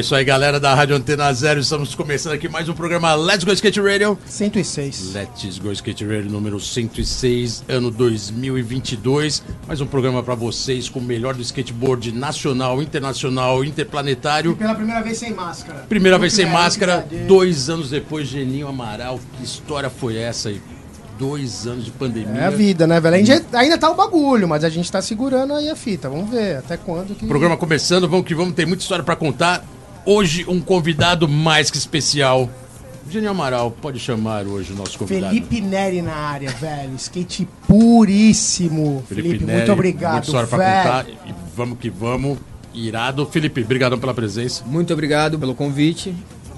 É isso aí, galera da Rádio Antena Zero. Estamos começando aqui mais um programa Let's Go Skate Radio. 106. Let's Go Skate Radio número 106, ano 2022. Mais um programa para vocês com o melhor do skateboard nacional, internacional, interplanetário. Pela primeira vez sem máscara. Primeira Muito vez sem máscara, dois anos depois, Geninho Amaral. Que história foi essa aí? Dois anos de pandemia. É a vida, né, velho? Gente ainda tá o bagulho, mas a gente tá segurando aí a fita. Vamos ver até quando que. Programa começando, vamos que vamos, tem muita história para contar. Hoje, um convidado mais que especial. Geninho Amaral, pode chamar hoje o nosso convidado. Felipe Neri na área, velho. Skate puríssimo. Felipe, Neri, muito obrigado, Muita história pra contar. E vamos que vamos. Irado. Felipe, obrigadão pela presença. Muito obrigado pelo convite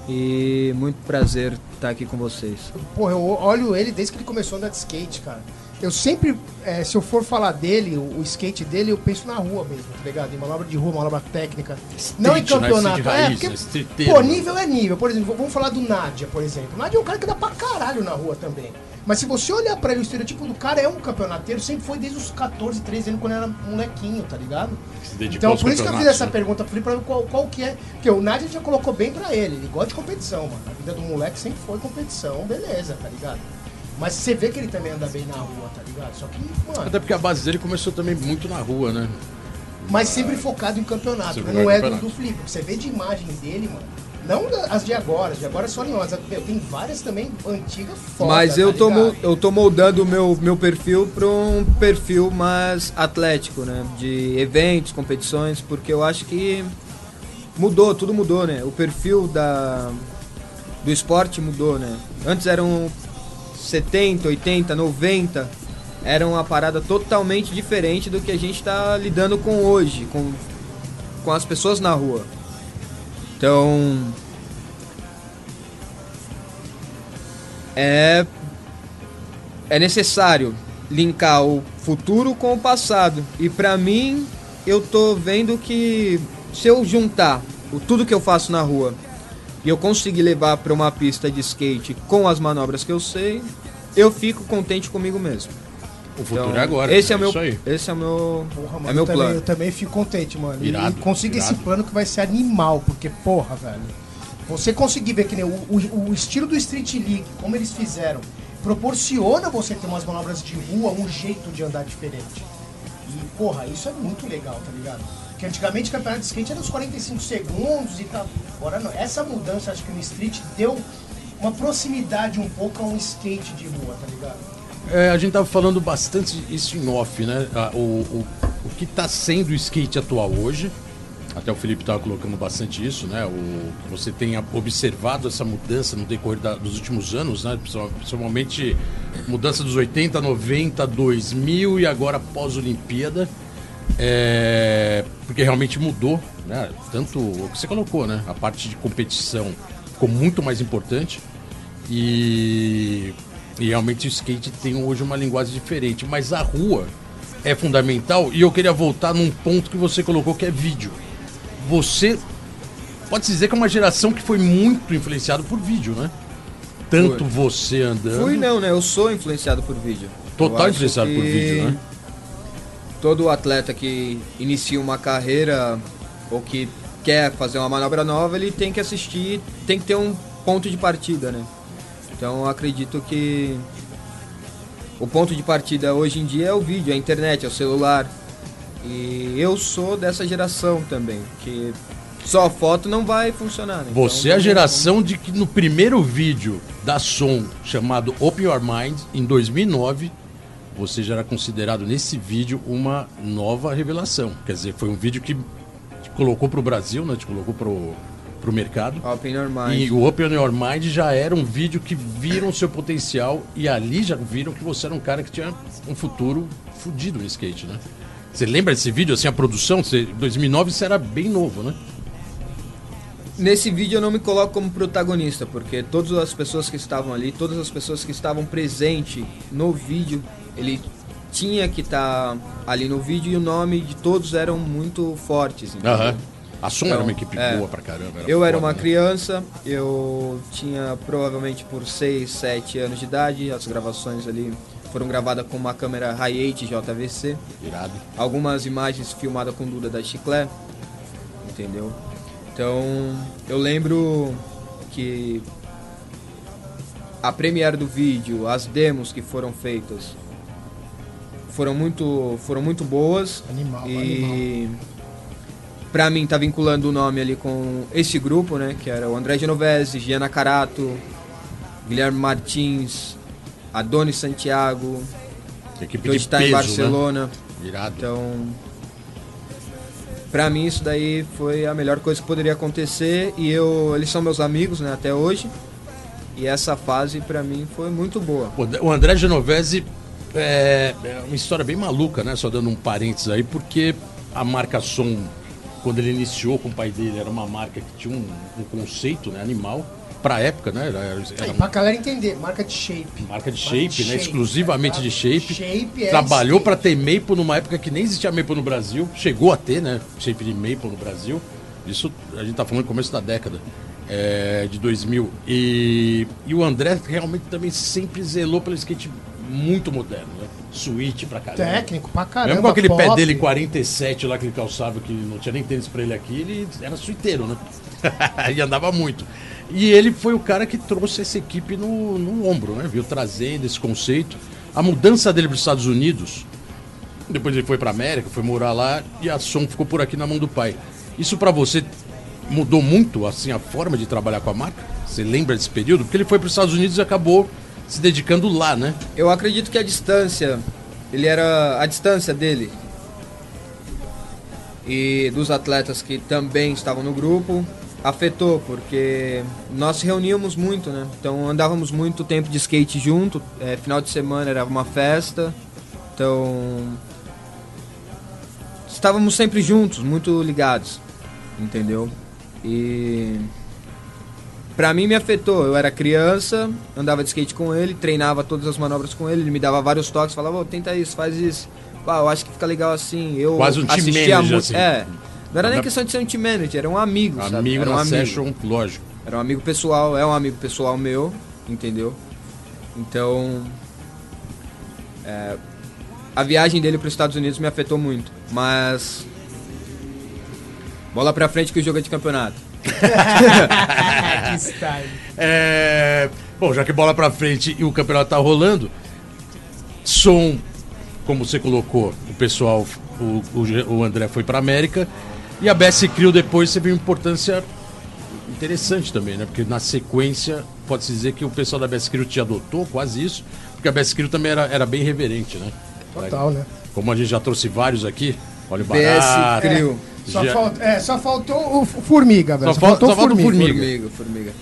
e muito prazer estar aqui com vocês. Porra, eu olho ele desde que ele começou a andar de skate, cara. Eu sempre, é, se eu for falar dele, o, o skate dele, eu penso na rua mesmo, tá ligado? Em manobra de rua, manobra técnica. não em Street, né? campeonato. Street é, raiz, porque, né? Streeteiro, pô, nível é nível. Por exemplo, vamos falar do Nádia, por exemplo. O Nádia é um cara que dá pra caralho na rua também. Mas se você olhar pra ele, o estereotipo do cara é um campeonateiro, sempre foi desde os 14, 13 anos, quando era molequinho, tá ligado? Então, por isso que eu fiz essa né? pergunta pro Felipe pra ver qual, qual que é. Porque o Nádia já colocou bem pra ele. Ele gosta de competição, mano. A vida do moleque sempre foi competição, beleza, tá ligado? Mas você vê que ele também anda bem na rua, tá ligado? Só que, mano. Até porque a base dele começou também muito na rua, né? Mas sempre focado em campeonato, né? não é do, do Felipe. Você vê de imagem dele, mano. Não as de agora, as de agora só nenhuma. Tem várias também antigas foda, Mas eu tá tô, ligado? eu tô moldando o meu, meu perfil para um perfil mais atlético, né? De eventos, competições, porque eu acho que mudou, tudo mudou, né? O perfil da, do esporte mudou, né? Antes eram 70, 80, 90, era uma parada totalmente diferente do que a gente tá lidando com hoje, com, com as pessoas na rua. Então, é é necessário linkar o futuro com o passado. E pra mim, eu tô vendo que se eu juntar o tudo que eu faço na rua e eu conseguir levar pra uma pista de skate com as manobras que eu sei, eu fico contente comigo mesmo. O futuro Então, é agora. Esse é, o meu, isso aí. esse é o meu, Porra, mano, é meu eu, também, plano. eu também fico contente, mano. E- Irado, e consiga esse irado. plano que vai ser animal, porque, porra, velho. Você conseguir ver que nem o, o- o estilo do Street League, como eles fizeram, proporciona você ter umas manobras de rua, um jeito de andar diferente. E, porra, isso é muito legal, tá ligado? Porque antigamente o campeonato de skate era uns 45 segundos e tal. Agora não. Essa mudança, acho que no street deu uma proximidade um pouco a um skate de rua, tá ligado? É, a gente tava falando bastante isso em off, né? O, o, o que tá sendo o skate atual hoje. Até o Felipe tava colocando bastante isso, né? O, você tem observado essa mudança no decorrer da- dos últimos anos, né? Principal- Principalmente mudança dos 80, 90, 2000 e agora pós-Olimpíada. É, porque realmente mudou, né? Tanto o que você colocou, né? A parte de competição ficou muito mais importante. E, e realmente o skate tem hoje uma linguagem diferente. Mas a rua é fundamental. E eu queria voltar num ponto que você colocou que é vídeo. Você pode dizer que é uma geração que foi muito influenciada por vídeo, né? Tanto Foi. você andando. Fui não, né? Eu sou influenciado por vídeo. Total influenciado por que vídeo, né? Todo atleta que inicia uma carreira ou que quer fazer uma manobra nova, ele tem que assistir, tem que ter um ponto de partida, né? Então eu acredito que o ponto de partida hoje em dia é o vídeo, é a internet, é o celular. E eu sou dessa geração também, que só foto não vai funcionar. né? Você Então, é a geração de que no primeiro vídeo da Som, chamado Open Your Mind, em 2009, você já era considerado nesse vídeo uma nova revelação. Quer dizer, foi um vídeo que te colocou pro Brasil, né? Te colocou pro, pro mercado. Open Your Mind. E o Open Your Mind já era um vídeo que viram o seu potencial e ali já viram que você era um cara que tinha um futuro fudido no skate, né? Você lembra desse vídeo, assim, a produção? Você, 2009 você era bem novo, né? Nesse vídeo eu não me coloco como protagonista, porque todas as pessoas que estavam ali, todas as pessoas que estavam presentes no vídeo, ele tinha que estar ali no vídeo e o nome de todos eram muito fortes. Aham. A Som era Então, uma equipe é. boa pra caramba. Eu era foda, uma né? criança, eu tinha provavelmente por 6, 7 anos de idade, as gravações ali foram gravadas com uma câmera Hi8 JVC, Irado. algumas imagens filmadas com Duda da Chiclé, entendeu? Então, eu lembro que a premiere do vídeo, as demos que foram feitas foram muito foram muito boas Animal, e pra mim tá vinculando o nome ali com esse grupo, né, que era o André Genovese, Giana Carato, Guilherme Martins, Adonis Santiago, Equipe que hoje tá peso, em Barcelona. Né? Irado. Então, pra mim isso daí foi a melhor coisa que poderia acontecer e eu, eles são meus amigos, né, até hoje. E essa fase pra mim foi muito boa. O André Genovese é, é uma história bem maluca, né? Só dando um parênteses aí, porque a marca Som, quando ele iniciou com o pai dele, era uma marca que tinha um, um conceito né, animal. Pra época, né? Era, era uma pra galera entender, marca de shape. marca de shape, né? Exclusivamente tá de shape. Shape é Trabalhou pra ter Maple numa época que nem existia Maple no Brasil. Chegou a ter, né? Shape de Maple no Brasil. Isso a gente tá falando no começo da década. é, de 2000. E, e o André realmente também sempre zelou pelo skate muito moderno, né? Switch pra caramba. Técnico pra caramba. Mesmo com aquele pé pop. dele 47 lá que ele calçava, que não tinha nem tênis pra ele aqui, ele era suiteiro, né? e andava muito. E ele foi o cara que trouxe essa equipe no, no ombro, né? Viu trazendo esse conceito. A mudança dele para os Estados Unidos, depois ele foi pra América, foi morar lá e a som ficou por aqui na mão do pai. Isso pra você mudou muito assim a forma de trabalhar com a marca? Você lembra desse período? Porque ele foi para os Estados Unidos e acabou se dedicando lá, né? Eu acredito que a distância, ele era a distância dele e dos atletas que também estavam no grupo afetou porque nós se reuníamos muito, né? Então andávamos muito tempo de skate junto. é, final de semana era uma festa, então estávamos sempre juntos, muito ligados, entendeu? E Pra mim me afetou. Eu era criança, andava de skate com ele, treinava todas as manobras com ele, ele me dava vários toques, falava, "Ô, tenta isso, faz isso. Ah, eu acho que fica legal assim. Eu Quase um assistia manager, muito. assim. É. Não era nem questão de ser um team manager, era um amigo, sabe? Amigo Era um amigo. session, lógico. Era um amigo pessoal, é um amigo pessoal meu, entendeu? Então. é, a viagem dele para os Estados Unidos me afetou muito, mas. Bola pra frente que o jogo é de campeonato. que style. É, Bom, já que bola pra frente e o campeonato tá rolando, som, como você colocou, o pessoal, o, o, o André foi pra América e a BS Crew depois teve uma importância interessante também, né? Porque na sequência, pode-se dizer que o pessoal da BS Crew te adotou, quase isso, porque a BS Crew também era, era bem reverente, né? Total, né? Como a gente já trouxe vários aqui, olha o BS barato. Crew. Só, Já- falta, é, só faltou o Formiga, velho. Só só falta o Formiga. Formiga, formiga.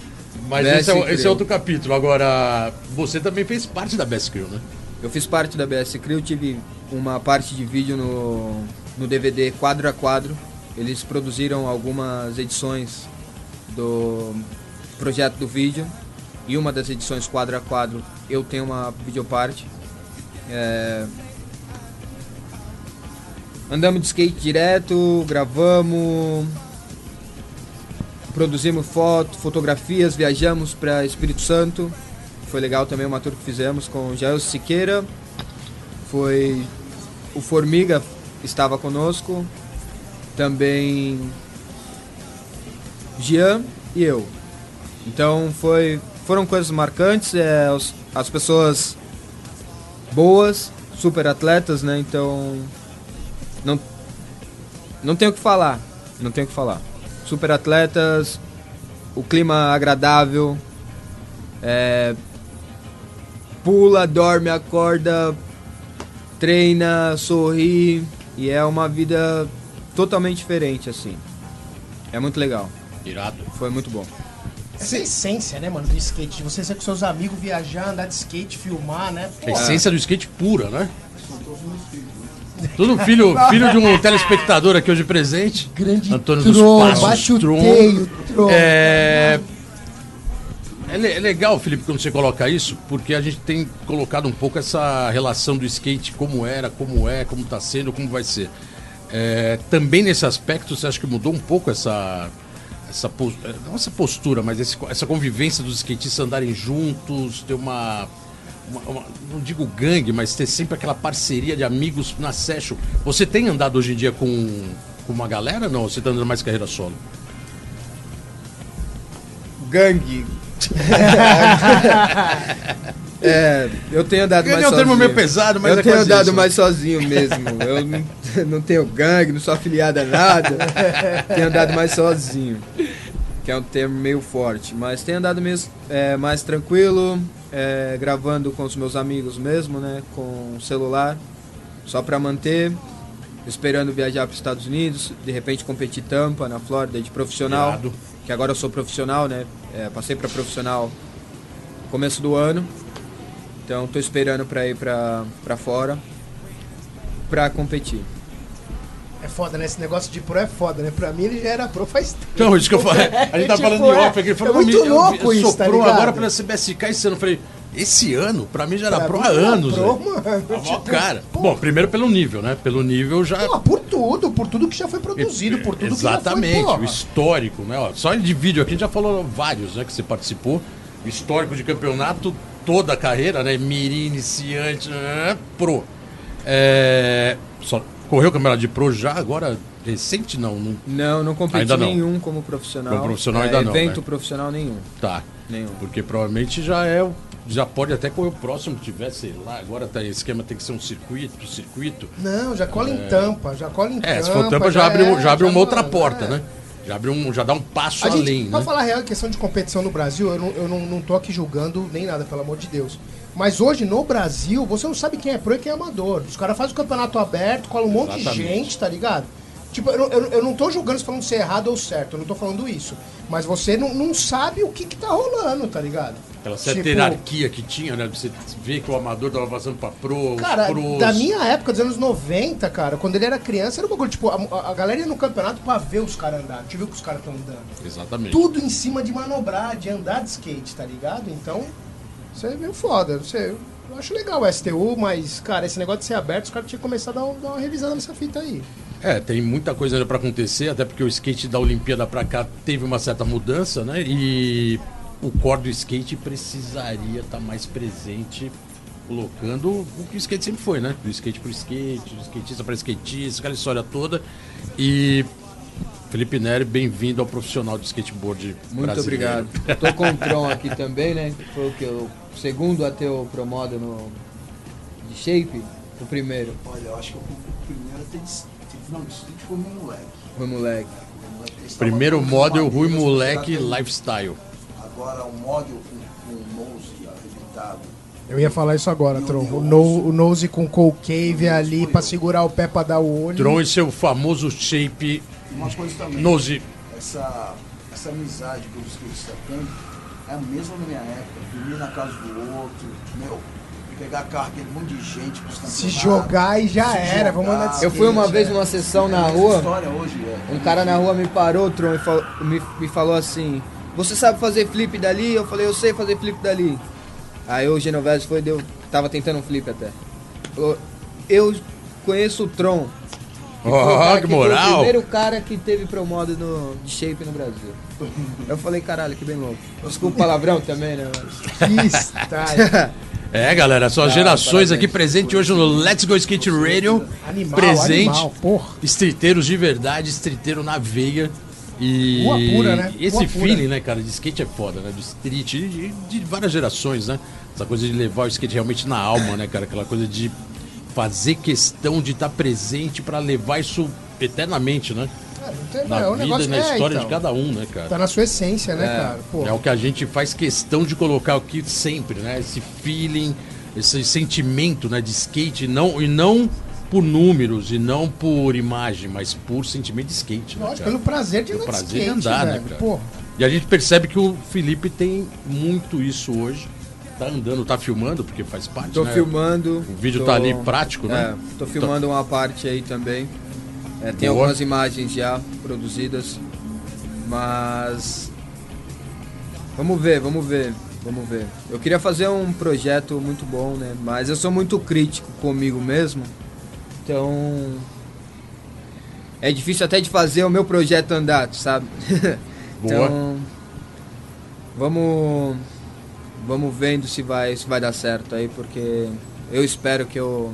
Mas esse é, esse é outro capítulo. Agora, você também fez parte da BS Crew, né? Eu fiz parte da BS Crew, tive uma parte de vídeo no, no DVD quadro a quadro. Eles produziram algumas edições do projeto do vídeo. E uma das edições quadro a quadro eu tenho uma videoparte. É... Andamos de skate direto, gravamos, produzimos foto, fotografias, viajamos para Espírito Santo. Foi legal também uma tour que fizemos com Jair Siqueira. Foi o Formiga estava conosco. Também Jean e eu. Então foi foram coisas marcantes, é, as pessoas boas, super atletas, né? Então não não tenho o que falar, não tenho o que falar. Super atletas, o clima agradável, é, pula, dorme, acorda, treina, sorri e é uma vida totalmente diferente assim. É muito legal, Irado. foi muito bom. Essa é a essência, né, mano, do skate. De você ser com seus amigos, viajar, andar de skate, filmar, né? A Pô, essência do skate pura, né? Tudo filho, filho de um telespectador aqui hoje presente. Grande Antônio dos Tron, Passos. bate o Tron. Tron. É... É, é legal, Felipe, quando você coloca isso, porque a gente tem colocado um pouco essa relação do skate, como era, como é, como está sendo, como vai ser. É, também nesse aspecto, você acha que mudou um pouco essa, essa é, não essa postura, mas esse- essa convivência dos skatistas andarem juntos, ter uma, uma- uma- não digo gangue, mas ter sempre aquela parceria de amigos na session. Você tem andado hoje em dia com, com uma galera? Não, você está andando mais carreira solo? Gangue. é, eu tenho andado Gangue mais é um termo sozinho. meio pesado, mas Eu é tenho quase andado isso. mais sozinho mesmo. Eu não, não tenho gangue, não sou afiliado a nada. tenho andado mais sozinho. Que é um termo meio forte. Mas tenho andado mesmo, é, mais tranquilo, é, gravando com os meus amigos mesmo, né? Com celular. Só pra manter. Esperando viajar para os Estados Unidos, de repente competir Tampa, na Flórida, de profissional Irado. que agora eu sou profissional, né? É, passei para profissional começo do ano. Então tô esperando para ir para para fora para competir. É foda, né? Esse negócio de pro é foda, né? Pra mim ele já era pro faz tempo. Então, isso que eu falei. A gente tá Tipo, falando de é- off aqui. Ele falou, é muito "Não, me- eu- louco eu isso, sou tá ligado? agora pela CBSK esse ano. Eu falei, esse ano? Pra mim já era Pra pro há anos. pro, mano. Tipo, cara. pô. Bom, primeiro pelo nível, né? Pelo nível já. Pô, por tudo, por tudo que já foi produzido, por tudo Exatamente, que já foi, o histórico, né? Ó, só de vídeo aqui a gente já falou vários, né? Que você participou. Histórico de campeonato, toda a carreira, né? Mirim, iniciante, né, pro. É, só, correu o campeonato de pro já agora? Recente não, não Não, não competi Ainda não. nenhum como profissional. Como profissional É, ainda não, Evento né? profissional nenhum. tá. Nenhum. Porque provavelmente já é. Já pode até correr o próximo que tiver, sei lá. Agora tá, esse esquema tem que ser um circuito, circuito. Não, já cola em tampa, já cola em tampa. É, se for tampa já abre, é, já abre uma outra porta, é. né? Já abre um, já dá um passo A gente, além, pra né? falar a real, a questão de competição no Brasil, eu, não, eu não, não tô aqui julgando nem nada, pelo amor de Deus. Mas hoje, no Brasil, você não sabe quem é pro e quem é amador. Os caras fazem o campeonato aberto, cola um monte de gente, tá ligado? Tipo, eu, não- eu, eu não tô julgando se falando se é errado ou certo, eu não tô falando isso. Mas você não, não sabe o que que tá rolando, tá ligado? Aquela certa Tipo, hierarquia que tinha, né? Você vê que o amador tava passando pra pro, Cara, pros. da minha época, dos anos 90, cara, quando ele era criança, era um bagulho, tipo, a, a galera ia no campeonato pra ver os caras andar. Deixa eu ver que os caras estão andando. Exatamente. tudo em cima de manobrar, de andar de skate, tá ligado? Então, isso é meio foda. Você, eu acho legal o STU, mas, cara, esse negócio de ser aberto, os caras tinham que começar a dar, um- dar uma revisada nessa fita aí. É, tem muita coisa ainda pra acontecer, até porque o skate da Olimpíada pra cá teve uma certa mudança, né? E o core do skate precisaria estar mais presente, colocando o que o skate sempre foi, né? Do skate pro skate, do skatista pra skatista, aquela história toda. E Felipe Neri, bem-vindo ao profissional de skateboard Muito brasileiro. obrigado. Tô com o Tron aqui também, né? Foi o que? O segundo a ter o Promoda no de shape, o primeiro. Olha, eu acho que o primeiro tem de. Não, isso tem que foi meu moleque. Foi moleque. Meu moleque, eles Primeiro model Rui Moleque Lifestyle. Agora o model com, com o nose arrebentado. Eu ia falar isso agora, Tron. O, no, o nose com cold cave ali pra segurar o pé pra dar o olho. Tron e seu famoso shape E uma coisa também. nose. Essa, essa amizade que os skates estão tendo é a mesma na minha época. Dormir na casa do outro, meu. Pegar carro, aquele monte de gente Se jogar e já era, vamos andar de jogar. Eu fui uma skate, vez é. numa sessão na É a mesma rua. história hoje, é. Um cara na rua me parou, Tron, e falou- me, me falou assim: Você sabe fazer flip dali? Eu falei: Eu sei fazer flip dali. Aí o Genovese foi, deu, tava tentando um flip até. Falou: Eu conheço o Tron. Que foi o Ó, cara que Foi o moral! primeiro cara que teve promoda no, de shape no Brasil. Eu falei: Caralho, que bem louco. Desculpa o palavrão também, né? Que style. É, galera, são as gerações aqui presente hoje no Let's Go Skate Radio. Animal, presente. animal, porra. Streeteiros de verdade, streeteiro na veia. E Rua pura, né? esse Rua pura. feeling, né, cara, de skate é foda, né? De street, de, de várias gerações, né? Essa coisa de levar o skate realmente na alma, né, cara? Aquela coisa de fazer questão de estar presente pra levar isso eternamente, né? É, não tem- Na é, vida negócio- e na é, história então. de cada um, né, cara? Tá na sua essência, né, cara? Pô, É o que a gente faz questão de colocar aqui sempre, né? Esse feeling, esse sentimento, né, de skate, não, e não por números e não por imagem, mas por sentimento de skate, né, lógico, cara? pelo prazer de Pelo de prazer de skate, andar, né, velho. cara? Porra. E a gente percebe que o Felipe tem muito isso hoje. Tá andando, tá filmando, porque faz parte, Tô né? filmando. O vídeo tô- tá ali prático, né? É, tô filmando uma parte aí também. É, tem Boa. algumas imagens já produzidas. Mas. Vamos ver, vamos ver, vamos ver. Eu queria fazer um projeto muito bom, né? Mas eu sou muito crítico comigo mesmo. Então. É difícil até de fazer o meu projeto andar, sabe? Boa. então. Vamos. Vamos vendo se vai, se vai dar certo aí, porque eu espero que eu.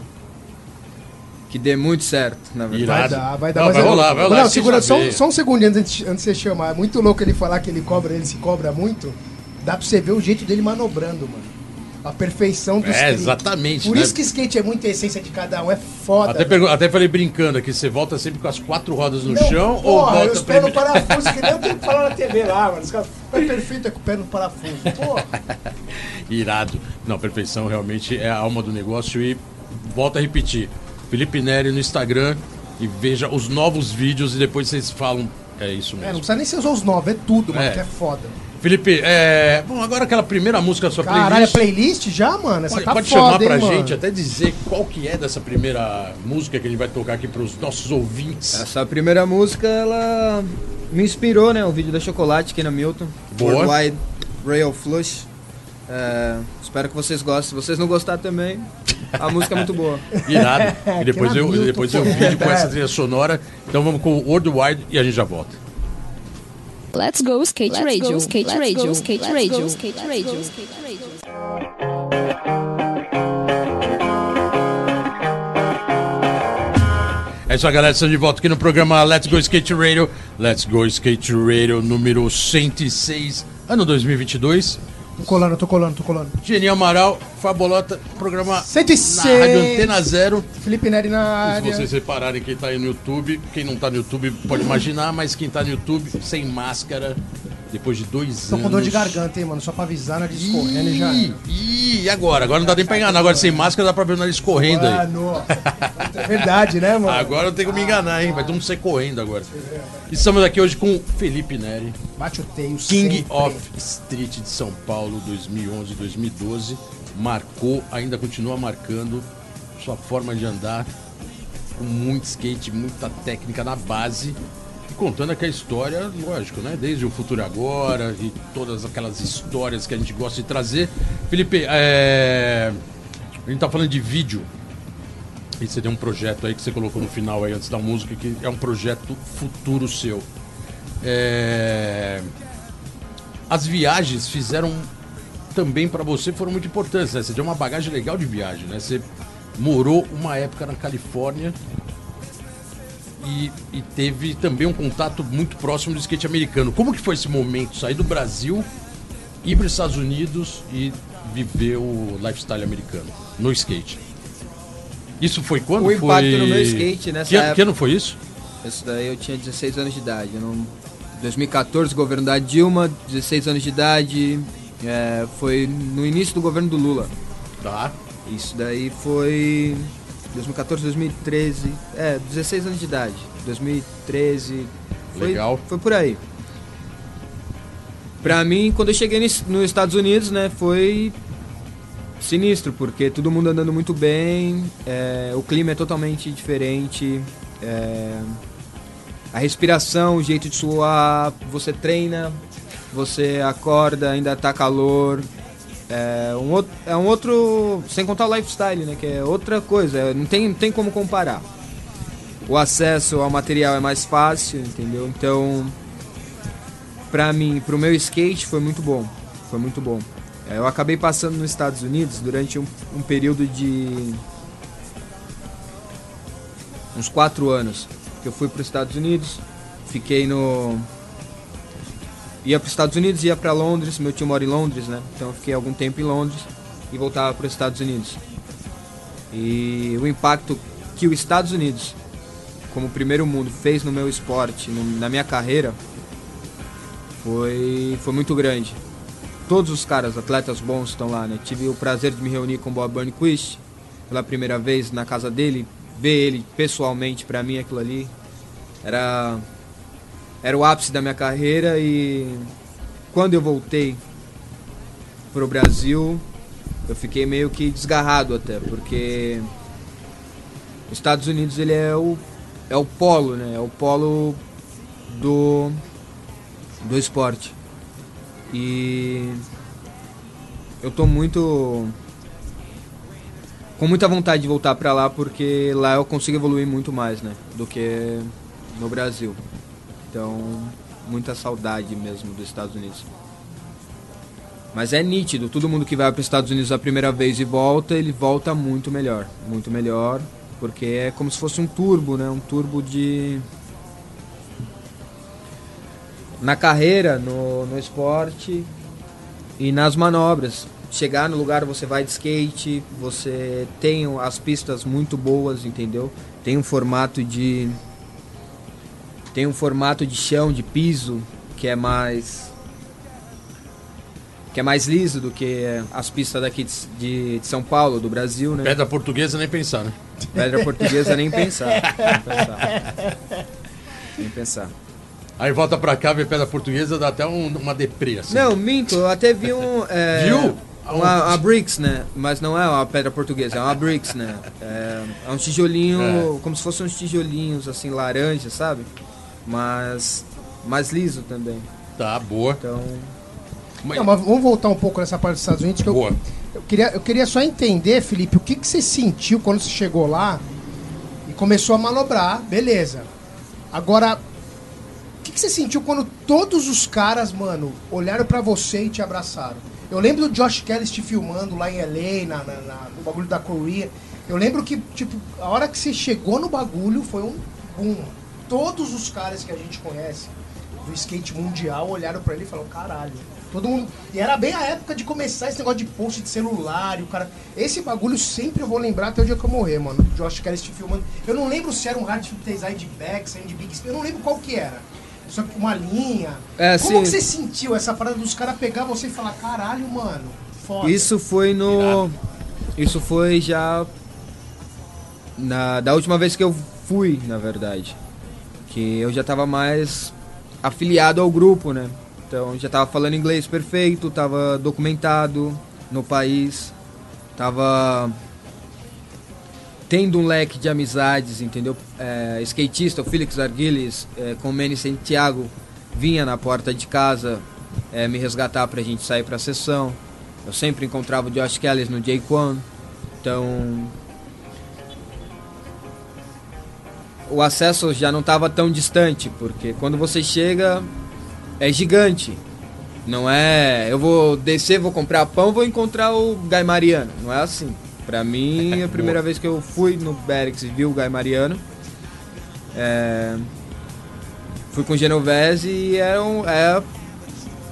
Que dê muito certo, na verdade. Vai dar, vai dar. Não, mas vai rolar, vai rolar, Não, segura só, só um segundinho antes, antes de você chamar. É muito louco ele falar que ele cobra, ele se cobra muito. Dá pra você ver o jeito dele manobrando, mano. A perfeição do É, skate. exatamente, Por né? isso que skate é muita essência de cada um, é foda. Até, velho. pergu- até falei brincando aqui, você volta sempre com as quatro rodas no Não, chão ou porra, volta os pés no parafuso, que nem eu tenho que falar na TV lá, mano. Os caras, é perfeito é com o pé no parafuso. Porra. Irado. Não, perfeição realmente é a alma do negócio e volta a repetir. Felipe Neri no Instagram e veja os novos vídeos e depois vocês falam. É isso É, não mesmo. precisa nem ser os novos, é tudo, mano, É. que é foda. Felipe, é. Bom, agora aquela primeira música da sua Caralho, é playlist. playlist já, mano? Essa Pode, tá pode foda, chamar pra hein, mano? gente, até dizer qual que é dessa primeira música que a gente vai tocar aqui pros nossos ouvintes. Essa primeira música, ela me inspirou, né? O vídeo da Chocolate, aqui na Milton. Boa. Worldwide Rail Flush. É, espero que vocês gostem. Se vocês não gostarem também, a música é muito boa. Irado. E depois eu, depois eu vídeo com essa trilha sonora. Então vamos com o Worldwide e a gente já volta. Let's go skate Let's radio, go, skate let's radio, go, skate let's radio, go, skate let's radio, go, skate radio. É isso aí, galera. Estamos de volta aqui no programa Let's Go Skate Radio. Let's Go Skate Radio número 106, ano 2022. Tô colando, tô colando, tô colando. Geni Amaral, Fabolota, programa 106. na Rádio Antena Zero. Felipe Neri na Se área. vocês repararem quem tá aí no YouTube, quem não tá no YouTube pode imaginar, mas quem tá no YouTube sem máscara, depois de dois Tô anos. com dor de garganta, hein, mano? Só pra avisar, nariz escorrendo e já. Ih, e agora? Agora não dá nem pra enganar. Agora sem máscara dá pra ver o nariz correndo Ah, aí. nossa. É verdade, né, mano? Agora não tem como me enganar, hein? Vai todo mundo sair correndo agora. Estamos aqui hoje com o Felipe Neri. Bate o teio King sempre. of Street de São Paulo 2011 2012 marcou, ainda continua marcando sua forma de andar com muito skate, muita técnica na base e contando aqui a história, lógico, né? Desde o futuro agora e todas aquelas histórias que a gente gosta de trazer. Felipe, é... a gente tá falando de vídeo e você tem um projeto aí que você colocou no final aí antes da música que é um projeto futuro seu. É, As viagens fizeram também para você foram muito importantes, né? Você tem uma bagagem legal de viagem, né? Você morou uma época na Califórnia e, e teve também um contato muito próximo do skate americano. Como que foi esse momento? Sair do Brasil, ir para os Estados Unidos e viver o lifestyle americano no skate. Isso foi quando? O impacto foi... no meu skate nessa que, época. que ano foi isso? Esse daí eu tinha 16 anos de idade. Eu não... 2014, governo da Dilma, 16 anos de idade. é, foi no início do governo do Lula. Tá. Isso daí foi 2014, 2013. É, 16 anos de idade. 2013. Foi, Legal. Foi por aí. Pra mim, quando eu cheguei nos Estados Unidos, né, foi sinistro, porque todo mundo andando muito bem, é, o clima é totalmente diferente, é, a respiração, o jeito de suar, você treina, você acorda, ainda tá calor. É um, outro, é um outro. Sem contar o lifestyle, né? Que é outra coisa. Não tem, não tem como comparar. O acesso ao material é mais fácil, entendeu? Então, pra mim, pro meu skate foi muito bom. Foi muito bom. É, Eu acabei passando nos Estados Unidos durante um, um período de uns quatro anos. Eu fui para os Estados Unidos, fiquei no ia para os Estados Unidos, ia para Londres, meu tio mora em Londres, né? Então eu fiquei algum tempo em Londres e voltava para os Estados Unidos. E o impacto que os Estados Unidos, como primeiro mundo, fez no meu esporte, no- na minha carreira, foi, foi muito grande. Todos os caras, atletas bons, estão lá, né? Tive o prazer de me reunir com o Bob Burnquist pela primeira vez na casa dele, ver ele pessoalmente, pra mim aquilo ali era era o ápice da minha carreira e quando eu voltei pro Brasil eu fiquei meio que desgarrado até, porque os Estados Unidos ele é o é o polo, né? É o polo do do esporte. E eu tô muito com muita vontade de voltar para lá porque lá eu consigo evoluir muito mais, né, do que no Brasil. Então, muita saudade mesmo dos Estados Unidos. Mas é nítido, todo mundo que vai para os Estados Unidos a primeira vez e volta, ele volta muito melhor, muito melhor, porque é como se fosse um turbo, né? Um turbo de na carreira, no, no esporte e nas manobras. Chegar no lugar você vai de skate, você tem as pistas muito boas, entendeu? Tem um formato de tem um formato de chão, de piso que é mais que é mais liso do que as pistas daqui de, de, de São Paulo, do Brasil, né? Pedra portuguesa nem pensar, né? Pedra portuguesa nem pensar. Nem pensar. Nem pensar. Aí volta pra cá, vê pedra portuguesa, dá até um- uma deprê, assim. Não, minto, eu até vi um. é, Viu? Uma, uma bricks, né? Mas não é uma pedra portuguesa, é uma bricks, né? É, é um tijolinho, É. como se fossem uns tijolinhos assim, laranja, sabe? Mas mais liso também. Tá, boa. Então, Mas- Não, mas vamos voltar um pouco nessa parte dos Estados Unidos. Que eu, Boa. eu, queria, eu queria só entender, Felipe, o que, que você sentiu quando você chegou lá e começou a manobrar, beleza. Agora, que, que você sentiu quando todos os caras, mano, olharam pra você e te abraçaram? Eu lembro do Josh Kelly te filmando lá em LA, na, na- na- no bagulho da Korea. Eu lembro que, tipo, a hora que você chegou no bagulho foi um boom. Todos os caras que a gente conhece do skate mundial olharam pra ele e falaram, caralho. Todo mundo. E era bem a época de começar esse negócio de post de celular e o cara. Esse bagulho sempre eu vou lembrar até o dia que eu morrer, mano. Josh Kelly te filmando. Eu não lembro se era um hard de back, de big eu não lembro qual que era. Só que uma linha. É, Como você sentiu essa parada dos caras pegar você e falar, caralho, mano, foda. isso foi no. Isso foi já. Na, da última vez que eu fui, na verdade. Que eu já tava mais afiliado ao grupo, né? Então já tava falando inglês perfeito, tava documentado no país, tava tendo um leque de amizades, entendeu? É, skatista, o Felix Arguilles, é, com o Manny Santiago, vinha na porta de casa é, me resgatar pra gente sair pra sessão. Eu sempre encontrava o Josh Kelly no J-Quan. Então. O acesso já não estava tão distante, porque quando você chega é gigante. Não é. Eu vou descer, vou comprar pão, vou encontrar o Guy Mariano. Não é assim. Pra mim, a primeira vez que eu fui no Berix e vi o Guy Mariano. É, fui com Genovese e é, um, é.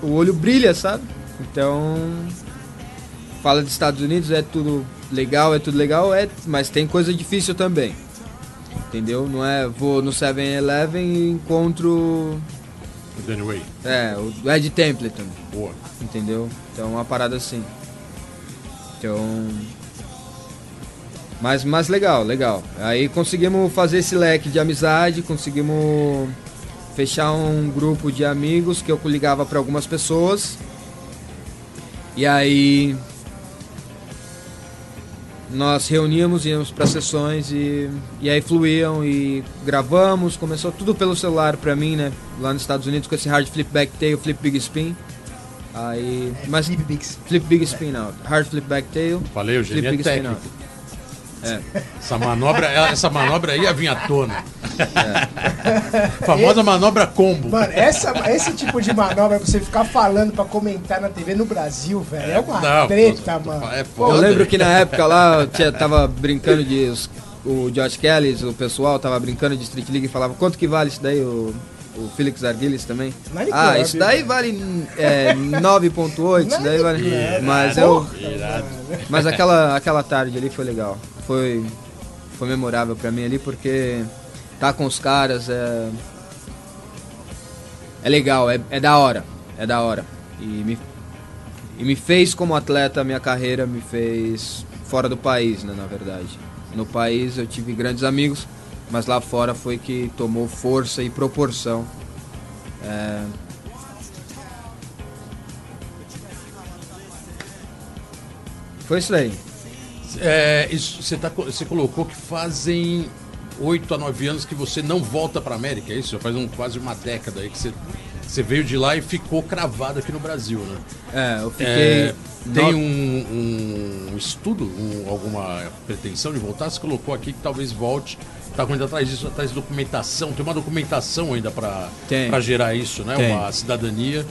O olho brilha, sabe? Então. Fala dos Estados Unidos, é tudo legal, é tudo legal, é, mas tem coisa difícil também. Entendeu? Não é. Vou no 7-Eleven e encontro. Anyway, É, o Ed Templeton. boa. Entendeu? Então uma parada assim. Então. Mas, mas legal, legal. Aí conseguimos fazer esse leque de amizade, conseguimos fechar um grupo de amigos que eu ligava para algumas pessoas. E aí nós reuníamos, íamos para sessões e, e aí fluíam e gravamos. Começou tudo pelo celular para mim, né? Lá nos Estados Unidos com esse hard flip back tail, flip big spin. Aí, mas Flip Bigs. flip big spin out, hard flip back tail, Falei, o flip é big spin out. É. Essa manobra, essa manobra aí ia vir à tona. É. Famosa manobra combo. Mano, essa, esse tipo de manobra pra você ficar falando pra comentar na TV no Brasil, velho, é uma Não, treta, pô, mano. é Eu foda. lembro que na época lá eu tinha, tava brincando de. os- o Josh Kelly, o pessoal tava brincando de Street League e falava quanto que vale isso daí, o, o Felix Arguilles também. Nine Ah, club. isso daí vale é, 9.8, isso daí vale. Mas eu. Irado. Mas aquela, aquela tarde ali foi legal. Foi, foi memorável pra mim ali porque tá com os caras é. É legal, é, é da hora. É da hora. E me, e me fez como atleta, minha carreira me fez fora do país, né, na verdade. No país eu tive grandes amigos, mas lá fora foi que tomou força e proporção. É, Foi isso daí. É, isso, você, tá, você colocou que fazem 8 a 9 anos que você não volta pra América, é isso? Faz um, quase uma década aí que você, você veio de lá e ficou cravado aqui no Brasil, né? É, eu fiquei. É, tem nove- um, um estudo, um- alguma pretensão de voltar? Você colocou aqui que talvez volte. Tá correndo atrás disso, atrás de documentação. Tem uma documentação ainda pra gerar isso, né? Tem. Uma cidadania.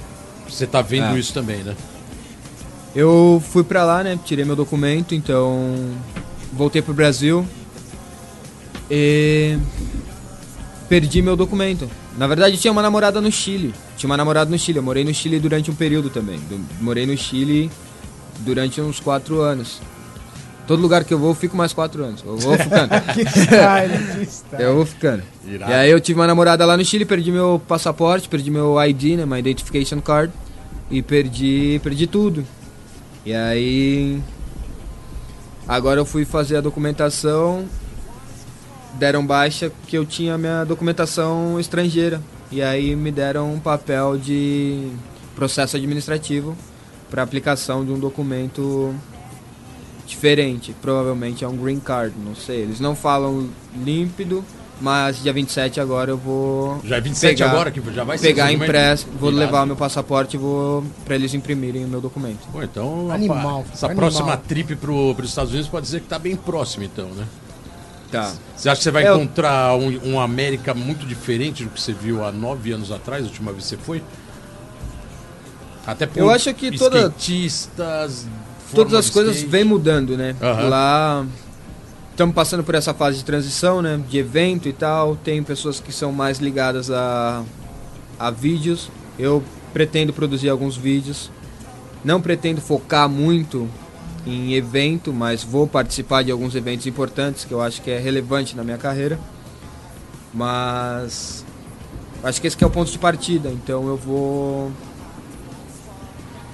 Você tá vendo É. isso também, né? Eu fui pra lá, né? Tirei meu documento, então voltei pro Brasil e perdi meu documento. Na verdade, tinha uma namorada no Chile. Tinha uma namorada no Chile. Eu morei no Chile durante um período também. Morei no Chile durante uns quatro anos. Todo lugar que eu vou, eu fico mais quatro anos. Eu vou ficando. Que style, que style. eu vou ficando. Irado. E aí eu tive uma namorada lá no Chile, perdi meu passaporte, perdi meu ID, né, my identification card e perdi, perdi tudo. E aí agora eu fui fazer a documentação, deram baixa que eu tinha minha documentação estrangeira. E aí me deram um papel de processo administrativo para aplicação de um documento diferente. Provavelmente é um green card, não sei. Eles não falam límpido, mas dia 27 agora eu vou. Já é 27 pegar, agora que já vai ser Pegar impresso, vou Irado. levar meu passaporte e vou para eles imprimirem o meu documento. Pô, então Animal, opa, essa animal. próxima trip pro, pros Estados Unidos pode dizer que tá bem próximo, então, né? Tá. Você acha que você vai Eu- encontrar um, um América muito diferente do que você viu há nove anos atrás, a última vez que você foi? Até por Eu acho que toda- skatistas, Todas as coisas skate. vêm mudando, né? Aham. Lá estamos passando por essa fase de transição, né? De evento e tal. Tem pessoas que são mais ligadas a, a vídeos. Eu pretendo produzir alguns vídeos. Não pretendo focar muito em evento, mas vou participar de alguns eventos importantes que eu acho que é relevante na minha carreira. Mas acho que esse que é o ponto de partida. Então eu vou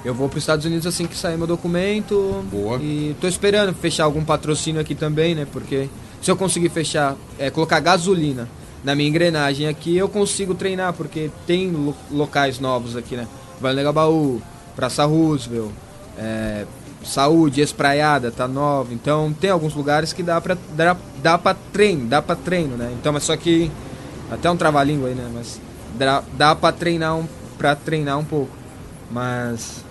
eu vou para os Estados Unidos assim que sair meu documento. Boa. E tô esperando fechar algum patrocínio aqui também, né? Porque se eu conseguir fechar, é, colocar gasolina na minha engrenagem aqui, eu consigo treinar, porque tem lo- locais novos aqui, né? Vale do Agabaú, Praça Roosevelt, é, Saúde, Espraiada, tá nova. Então tem alguns lugares que dá pra, dá, dá pra treino, dá pra treino, né? Então, mas só que. Até um trava-língua aí, né? Mas dá, dá pra treinar um, pra treinar um pouco. Mas.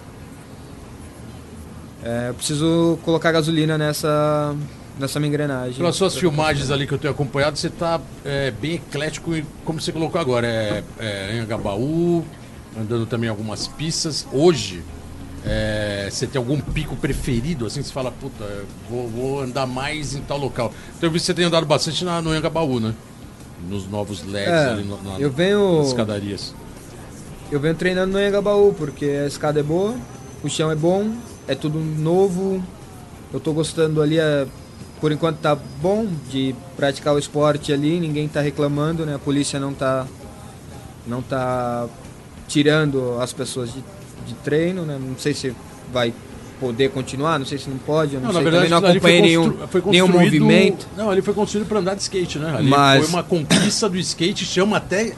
É, eu preciso colocar gasolina nessa, nessa minha engrenagem. Pelas suas filmagens ali que eu tenho acompanhado, você tá é, bem eclético, como você colocou agora. É, é em Angabaú, andando também algumas pistas. Hoje, é, você tem algum pico preferido, assim, você fala, puta, vou, vou andar mais em tal local. Então eu vi que você tem andado bastante na, no Angabaú, né? Nos novos LEDs É, ali no- na, eu venho. nas escadarias. Eu venho treinando no Engabaú, porque a escada é boa, o chão é bom, é tudo novo. Eu tô gostando ali, é, por enquanto tá bom de praticar o esporte ali, ninguém tá reclamando, né? A polícia não tá não tá tirando as pessoas de, de treino, né? Não sei se vai poder continuar, não sei se não pode, eu não, sei, também não aquilo ali acompanhei foi nenhum, nenhum movimento. Não, ali foi construído para andar de skate, né? Ali Mas- foi uma conquista do skate, chama até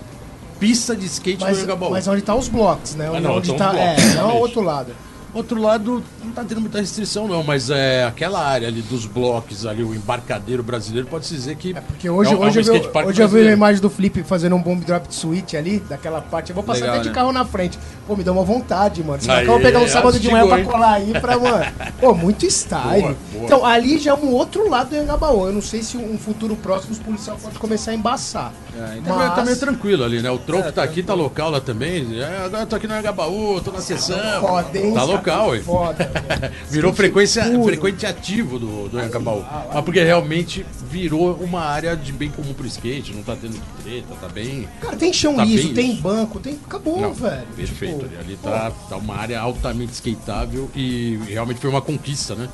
pista de skate Mas, no Angabaú. mas onde tá os blocos, né? Ah, não, onde tá, os é, blocos, não realmente. o outro lado. Outro lado, não tá tendo muita restrição não, mas é aquela área ali dos blocos, ali o embarcadeiro brasileiro, pode-se dizer que... É porque hoje, é um- é um hoje, eu, hoje eu vi a imagem do Flip fazendo um bomb drop de switch ali, daquela parte. Eu vou passar Legal, até de né? carro na frente. Pô, me deu uma vontade, mano. Se Aí, eu vou pegar um sábado de manhã pra colar aí pra, mano. Pô, muito style. Boa, boa. Então, ali já é um outro lado do Engabaú. Eu não sei se um futuro próximo os policiais podem começar a embaçar. É, então- Tá, meio- tá Mas- meio tranquilo ali, né? O tronco É, tá aqui, tá local lá também. É, agora eu tô aqui no Angabaú, tô na sessão. Hein? Tá local, hein? Foda. Virou frequência, puro. frequente ativo do, do Anhangabaú. Mas porque realmente virou uma área de bem comum pro skate, não tá tendo treta, tá bem. Cara, tem chão Tá liso, tem isso. banco, tem. Acabou, Não, velho. perfeito. Tipo, ali ali tá, tá uma área altamente skateável e realmente foi uma conquista, né?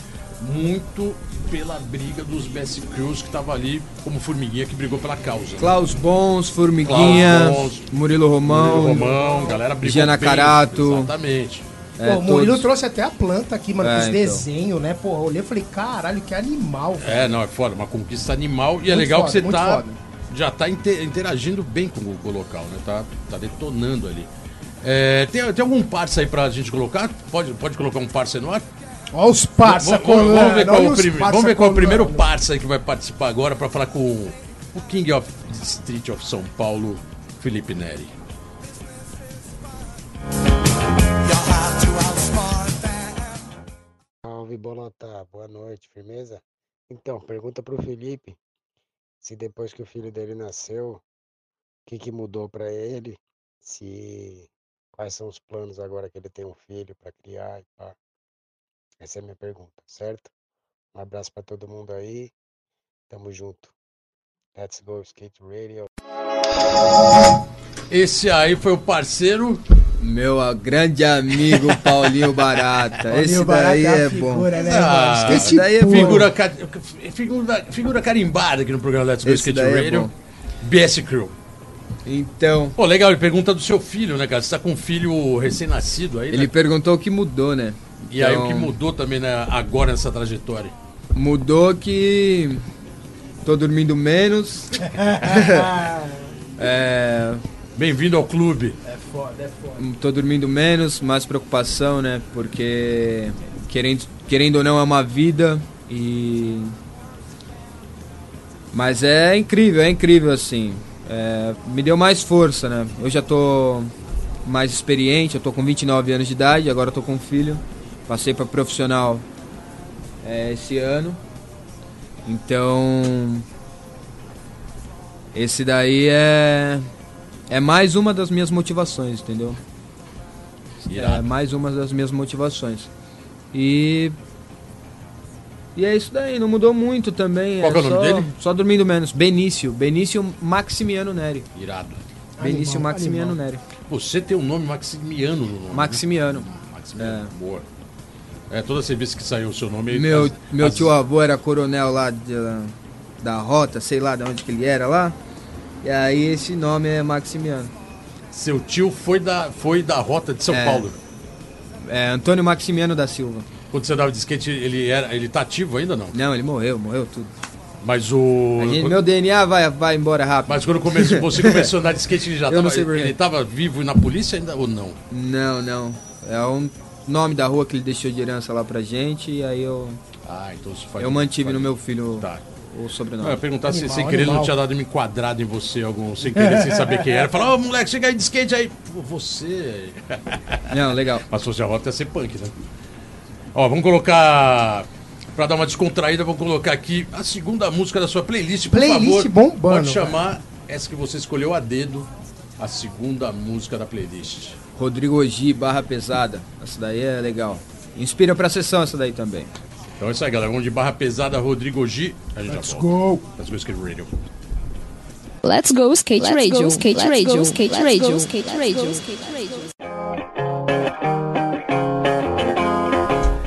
Muito pela briga dos Best Crews que tava ali como formiguinha que brigou pela causa. né? Klaus Bons, Formiguinha, Klaus Bons, Murilo Romão, Murilo Romão, galera brigou Giana bem, Carato. Exatamente. É, Pô, o Murilo todos. trouxe até a planta aqui, mano, É, com os então. desenhos, né? Pô, eu olhei e falei, caralho, que animal, velho. É, não, é foda, uma conquista animal e é Muito legal foda, que você tá foda. já tá inte- interagindo bem com o, com o local, né? Tá, tá detonando ali. É, tem, tem algum parça aí pra gente colocar? Pode, pode colocar um parça no ar? Olha os parça Vamos, vamos- vamos ver qual, colando, o prime- vamos ver qual é o primeiro parça aí que vai participar agora para falar com o King of Street of São Paulo, Felipe Neri. Salve Bonatá, boa noite, firmeza? Então, pergunta pro Felipe se depois que o filho dele nasceu, o que que mudou pra ele, se quais são os planos agora que ele tem um filho pra criar e. Essa é a minha pergunta, certo? Um abraço pra todo mundo aí. Tamo junto. Let's go skate radio. Esse aí foi o parceiro. Meu grande amigo Paulinho Barata. Paulinho Esse Barata daí é é a bom. figura, né, Ah, esse daí é puro. Figura, figura, figura carimbada aqui no programa Let's Go Esse Skate é Radio. bom. BS Crew. Então, Pô, legal, ele pergunta do seu filho, né, cara? Você tá com um filho recém-nascido aí, né? ele perguntou o que mudou, né? E aí o Então, que mudou também né, agora nessa trajetória? Mudou que tô dormindo menos. é, Bem-vindo ao clube. É foda, é foda. tô dormindo menos, mais preocupação, né? Porque querendo, querendo ou não é uma vida e mas é incrível, é incrível assim. É, me deu mais força, né? Eu já tô mais experiente, eu tô com 29 anos de idade, agora eu tô com um filho. Passei para profissional é, esse ano. Então esse daí é é mais uma das minhas motivações, entendeu? É Irado. mais uma das minhas motivações. E. E é isso daí, não mudou muito também. Qual que é o nome só, dele? Só dormindo menos. Benício. Benício Maximiano Neri. Irado. Benício Animal, Maximiano animal. Neri. Você tem um nome maximiano no nome. né? Maximiano. Maximiano. Boa. É, toda vez que saiu o seu nome... Meu, as- meu as- tio avô era coronel lá de- da rota, sei lá de onde que ele era lá. E aí esse nome é Maximiano. Seu tio foi da, foi da rota de São É. Paulo. É Antônio Maximiano da Silva. Quando você dava de skate, ele, era, ele tá ativo ainda não? Não, ele morreu, morreu tudo. Mas o... Gente- meu DNA vai, vai embora rápido. Mas quando começou, você começou a andar de skate, ele já Eu tava... não sei por quê. ele tava vivo na polícia ainda ou não? Não, não. É um nome da rua que ele deixou de herança lá pra gente e aí eu, Ah, então isso faz... eu mantive faz- no meu filho Tá. O Não, eu sobrenome. ia perguntar se Animal, sem querer não tinha dado uma enquadrada em você, algum, sem querer, sem saber quem era. Falar, ô moleque, chega aí de skate aí. Pô, você. Não, legal. Mas se fosse a rota ia ser punk, né? Ó, vamos colocar. Pra dar uma descontraída, vamos colocar aqui a segunda música da sua playlist, por Playlist favor. bombando, Pode chamar essa que você escolheu a dedo, a segunda música da playlist. Rodrigo Ogi, Barra Pesada. Essa daí é legal. Inspira pra sessão essa daí também. Então é isso aí, galera. Vamos de Barra Pesada, Rodrigo G. A gente Let's já volta. go. Let's go Skate Radio. Let's go skate Let's radio. go, skate let's radio. go, skate let's radio. go, skate let's radio. go, skate radio.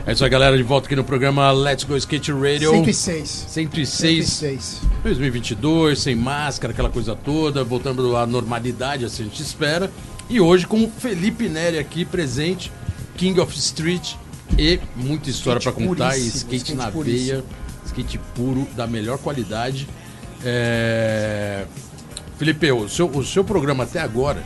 É isso aí, galera. De volta aqui no programa Let's Go Skate Radio. 106. 106 106. 2022, sem máscara, aquela coisa toda, voltando à normalidade, assim a gente espera. E hoje com o Felipe Neri aqui presente, King of Street e muita história pra Skate contar e skate, skate na puríssimo. veia, skate puro da melhor qualidade. É... Felipe, o seu, o seu programa até agora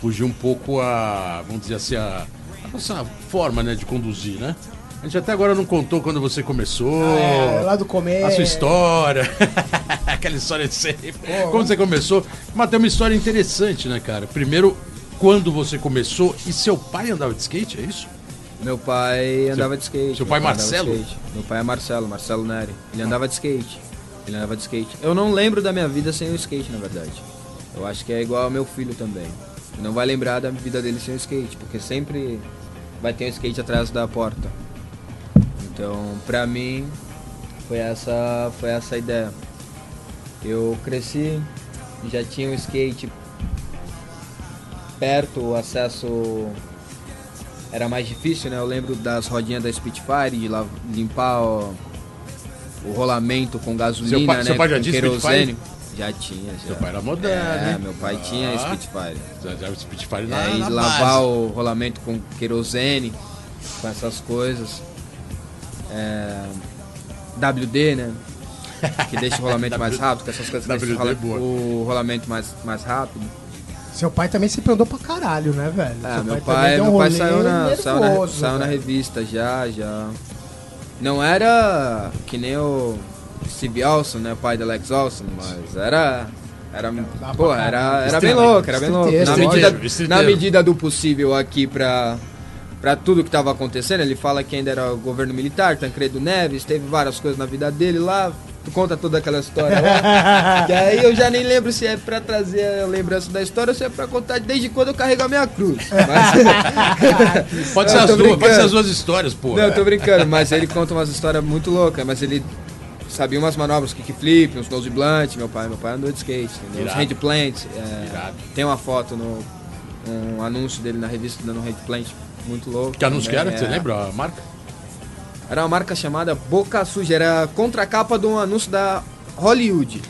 fugiu um pouco a, vamos dizer assim, a, a nossa forma né, de conduzir, né? A gente até agora não contou quando você começou. É, lá do começo. A sua história. Aquela história de sempre. Como você começou. Mas tem uma história interessante, né, cara? Primeiro, quando você começou e seu pai andava de skate, é isso? Meu pai andava de skate. seu pai de Marcelo? Meu pai é Marcelo, Marcelo Neri. Ele andava de skate. Ele andava de skate. Eu não lembro da minha vida sem o skate, na verdade. Eu acho que é igual ao meu filho também. Não vai lembrar da vida dele sem o skate, porque sempre vai ter um skate atrás da porta. Então, pra mim, foi essa, foi essa a ideia. Eu cresci, já tinha um skate perto, o acesso era mais difícil, né? Eu lembro das rodinhas da Spitfire, de limpar o, o rolamento com gasolina, Seu pai- né? seu pai já tinha querosene. Já tinha, já. Seu pai era moderno, É, hein? meu pai tinha Ah. Spitfire. Já, Spitfire E na, aí na lavar base. o rolamento com querosene, com essas coisas. É, WD, né? Que deixa o rolamento mais rápido, com essas coisas que deixam é o rolamento mais, mais rápido. Seu pai também sempre andou pra caralho, né, velho? Ah, Seu meu pai, deu um meu pai saiu, na, saiu, na, nervoso, saiu na velho. revista já, já. Não era que nem o Steve Olson, né? Pai do Alex Olson, mas era. Era, pô, era, era bem louco, era bem louco. Na medida, na medida do possível aqui pra, pra tudo que tava acontecendo, ele fala que ainda era o governo militar, Tancredo Neves, teve várias coisas na vida dele lá, tu conta toda aquela história lá. e aí eu já nem lembro se é pra trazer a lembrança da história ou se é pra contar desde quando eu carrego a minha cruz. Mas- Pode ser, Eu as duas, pode ser as duas histórias, pô. Não, eu tô brincando, mas ele conta umas histórias muito loucas, mas ele sabia umas manobras, kickflip, uns nose blunt, meu pai, meu pai andou de skate, entendeu? Os Irado. hand plants, é, tem uma foto no um anúncio dele na revista dando um hand plant, muito louco. Que anúncio que era? Você é. lembra a marca? Era uma marca chamada Boca Suja, era a contracapa de um anúncio da Hollywood.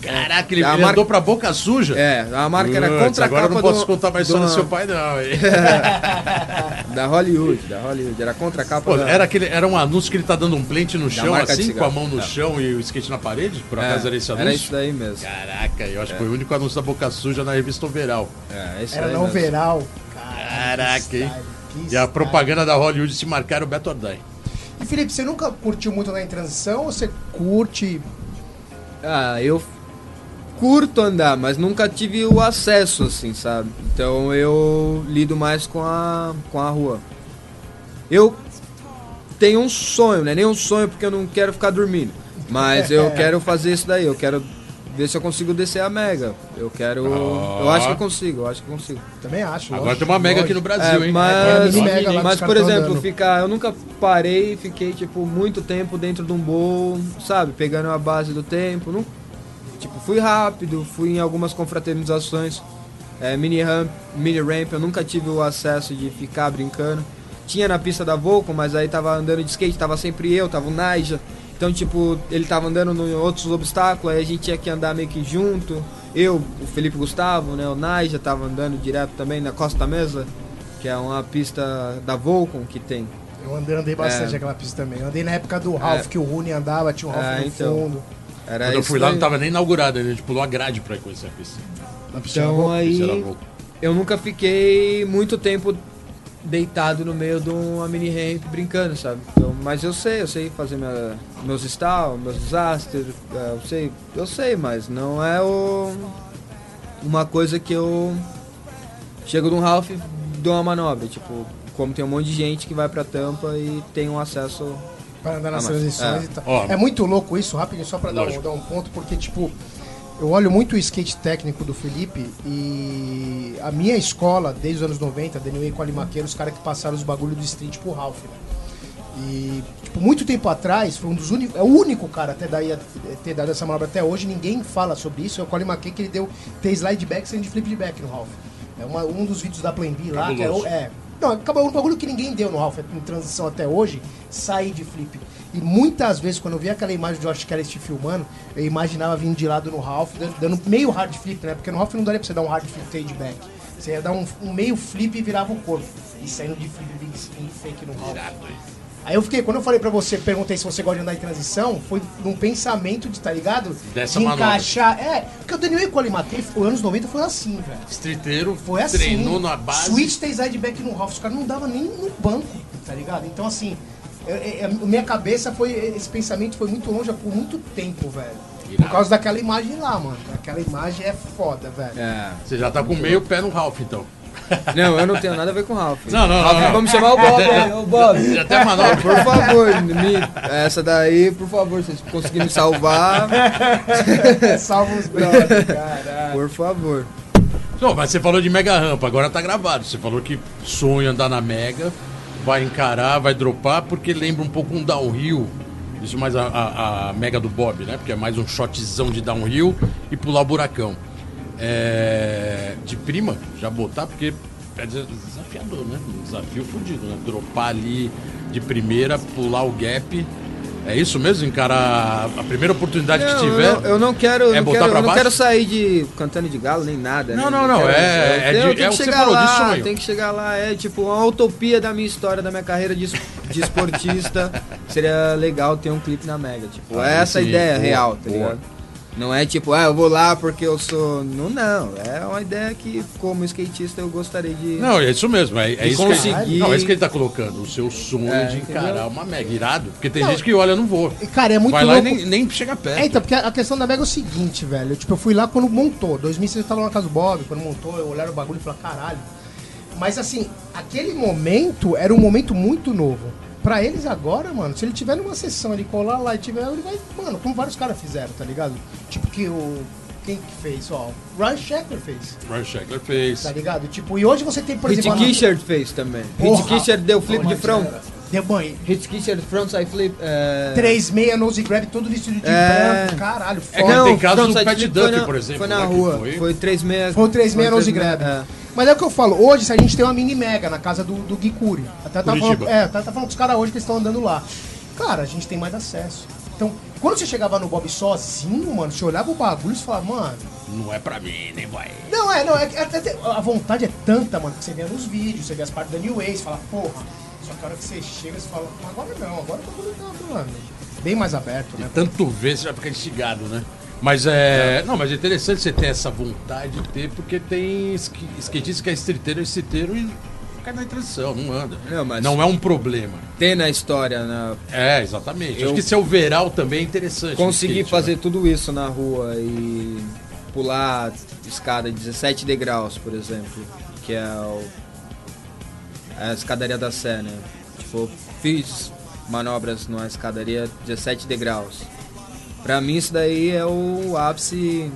Caraca, ele A ele marca- andou pra boca suja? É, a marca era Putz, contracapa Agora eu não posso do- contar mais de história do seu pai, não. hein? da Hollywood, da Hollywood, era a contracapa Pô, da... era, aquele, era um anúncio que ele tá dando um plant no chão, marca de assim, com a mão no É. chão e o skate na parede? Por É, acaso era esse era anúncio? isso daí mesmo. Caraca, eu acho que foi o único anúncio da boca suja na revista Overall. É, esse Era daí não mesmo. veral. Caraca, hein? Que E a propaganda da Hollywood se marcar o Beto Ordem. E Felipe, você nunca curtiu muito na em transição ou você curte? Ah, eu curto andar, mas nunca tive o acesso, assim, sabe? Então eu lido mais com a, com a rua. Eu tenho um sonho, né? Nem um sonho porque eu não quero ficar dormindo. Mas eu quero fazer isso daí, eu quero ver se eu consigo descer a Mega. Eu quero. Eu acho que eu consigo, eu acho que eu consigo. Também acho. Agora lógico, tem uma mega aqui no lógico. Brasil, É, hein? mas, É, mega lá mas por exemplo, andando. ficar, eu nunca parei e fiquei tipo muito tempo dentro de um bowl, sabe, pegando a base do tempo. Não, tipo, fui rápido, fui em algumas confraternizações, é, mini ramp, mini ramp, eu nunca tive o acesso de ficar brincando. Tinha na pista da Volcom, mas aí tava andando de skate, tava sempre eu, tava o Naija. Então, tipo, ele tava andando em outros obstáculos, aí a gente tinha que andar meio que junto. Eu, o Felipe Gustavo, né, o Naija tava andando direto também na Costa da Mesa, que é uma pista da Volcom que tem. Eu andei, andei bastante É. aquela pista também. Eu andei na época do Ralph, que o Rooney andava, tinha o Ralph É, no então. fundo. Era Quando eu fui lá, não tava nem inaugurada, a gente pulou a grade pra conhecer a pista. Na pista Então aí eu nunca fiquei muito tempo deitado no meio de uma mini ramp brincando, sabe? Então, mas eu sei, eu sei fazer minha, meus stall, meus desastres, é, eu sei, eu sei, mas não é o, uma coisa que eu chego num Ralph e dou uma manobra, tipo, como tem um monte de gente que vai pra tampa e tem um acesso Para andar nas transições é. e tal. Ó. é muito louco isso, rapidinho, só pra dar um, dar um ponto, porque, tipo, eu olho muito o skate técnico do Felipe e a minha escola, desde os anos 90, Daniel e Colimaqueiro, os caras que passaram os bagulho do street pro Ralph, né? E, tipo, muito tempo atrás, foi um dos únicos, é o único cara até daí a ter dado essa manobra até hoje, ninguém fala sobre isso, é o Colin McKay que ele deu ter slide back sem de flip de back no Ralph. É uma- um dos vídeos da Plan B lá, que é, é, não, acabou um bagulho que ninguém deu no Ralph em transição até hoje, sair de flip. E muitas vezes, quando eu vi aquela imagem do Josh Kelly te filmando, eu imaginava vindo de lado no Ralph, dando, meio hard flip, né? Porque no Ralph não daria pra você dar um hard flip fade back. Você ia dar um, um meio flip e virava o corpo. E saindo de flip spin fake no Ralph. Aí eu fiquei, quando eu falei pra você, perguntei se você gosta de andar em transição, foi num pensamento de, tá ligado? Dessa de manobra. encaixar. É, porque o Daniel Colimatei, os anos 90 foi assim, velho. Streeteiro, Foi assim. treinou na base. Switch tem sideback no Ralph, os caras não davam nem no banco, tá ligado? Então, assim, eu- eu- a minha cabeça foi. Esse pensamento foi muito longe por muito tempo, velho. Por causa daquela imagem lá, mano. Aquela imagem é foda, velho. É. Você já tá com meio pé no Ralph, então. Não, eu não tenho nada a ver com o Ralph. Não, não, Ralph, não. Vamos chamar o Bob aí, ô Bob. Já tem manobra. Por favor, me, essa daí, por favor, se vocês conseguirem me salvar, Salva os brothers, caralho. por favor. Não, mas você falou de mega rampa, agora tá gravado. Você falou que sonha andar na mega, vai encarar, vai dropar, porque lembra um pouco um downhill. Isso mais a, a- a mega do Bob, né? Porque é mais um shotzão de downhill e pular o buracão. É, de prima, já botar, porque é des- desafiador, né? Um desafio fodido, né? Dropar ali de primeira, pular o gap. É isso mesmo? Encarar a primeira oportunidade Não, que tiver. Eu não, eu não quero, É não quero, não quero sair de cantando de galo nem nada. Não, né? não, não, quero- é- é de- é o que que você chegar falou, de lá, sonho. Tem que chegar lá, é tipo uma utopia da minha história, da minha carreira de, de esportista. Seria legal ter um clipe na Mega, tipo, Ah, é essa a sim, ideia boa, real, tá boa. ligado? Não é tipo, ah, eu vou lá porque eu sou. Não, não. É uma ideia que, como skatista, eu gostaria de. Não, é isso mesmo. É, é isso que ele, conseguir- não, é isso que ele tá colocando. O seu sonho É, de encarar entendeu? uma mega irado. Porque tem Não, gente que olha, não vou. E, Cara, é muito Vai lá louco. e nem, nem chega perto. É, então, porque a questão da Mega é o seguinte, velho. Tipo, eu fui lá quando montou. 2006 eu tava lá na casa do Bob, quando montou, eu olhava o bagulho e falei, caralho. Mas assim, aquele momento era um momento muito novo. Pra eles agora, mano, se ele tiver numa sessão, ele colar lá e tiver, ele vai, mano, como vários caras fizeram, tá ligado? Tipo que o. Quem que fez? Ó, o Ryan Sheckler fez, Ryan Sheckler fez. tá ligado? Tipo, e hoje você tem, por Hit exemplo. a- Kisher fez também. Hit Kisher deu flip de front. Deu banho. Hit Kisher frontside flip. É... 3-6, nose grab, todo vestido de É. branco, caralho, É foda. que Não, tem casos do Pat foi na- por exemplo, Foi na né, rua. foi- Foi 3-6. Foi o 3-6 nose grab. É. Mas é o que eu falo, hoje se a gente tem uma mini mega na casa do, do Gui Curi. Até tá falando, é, até tá falando com os caras hoje que eles estão andando lá. Cara, a gente tem mais acesso. Então, quando você chegava no Bob sozinho, mano, você olhava o bagulho e você falava, mano. Não é pra mim, nem vai. Não, é, não, é, tem- a vontade é tanta, mano, que você vê nos vídeos, você vê as partes da New Way, você fala, porra, só que a hora que você chega, você fala, agora não, agora bagulho tá, mano, bem mais aberto, né? Tanto ver, você já fica instigado, né? Mas é. Não, mas é interessante você ter essa vontade de ter, porque tem skatista que é streeteiro, é streeteiro e cai na transição, não anda. Não, mas- Não é um problema. Tem na história, na... É, exatamente. Eu- Acho que ser overall também é interessante. Consegui skate, fazer né? tudo isso na rua e pular escada de 17 degraus, por exemplo, que é o, é a escadaria da Sé, né? Tipo, fiz manobras numa escadaria 17 degraus. Pra mim isso daí é o ápice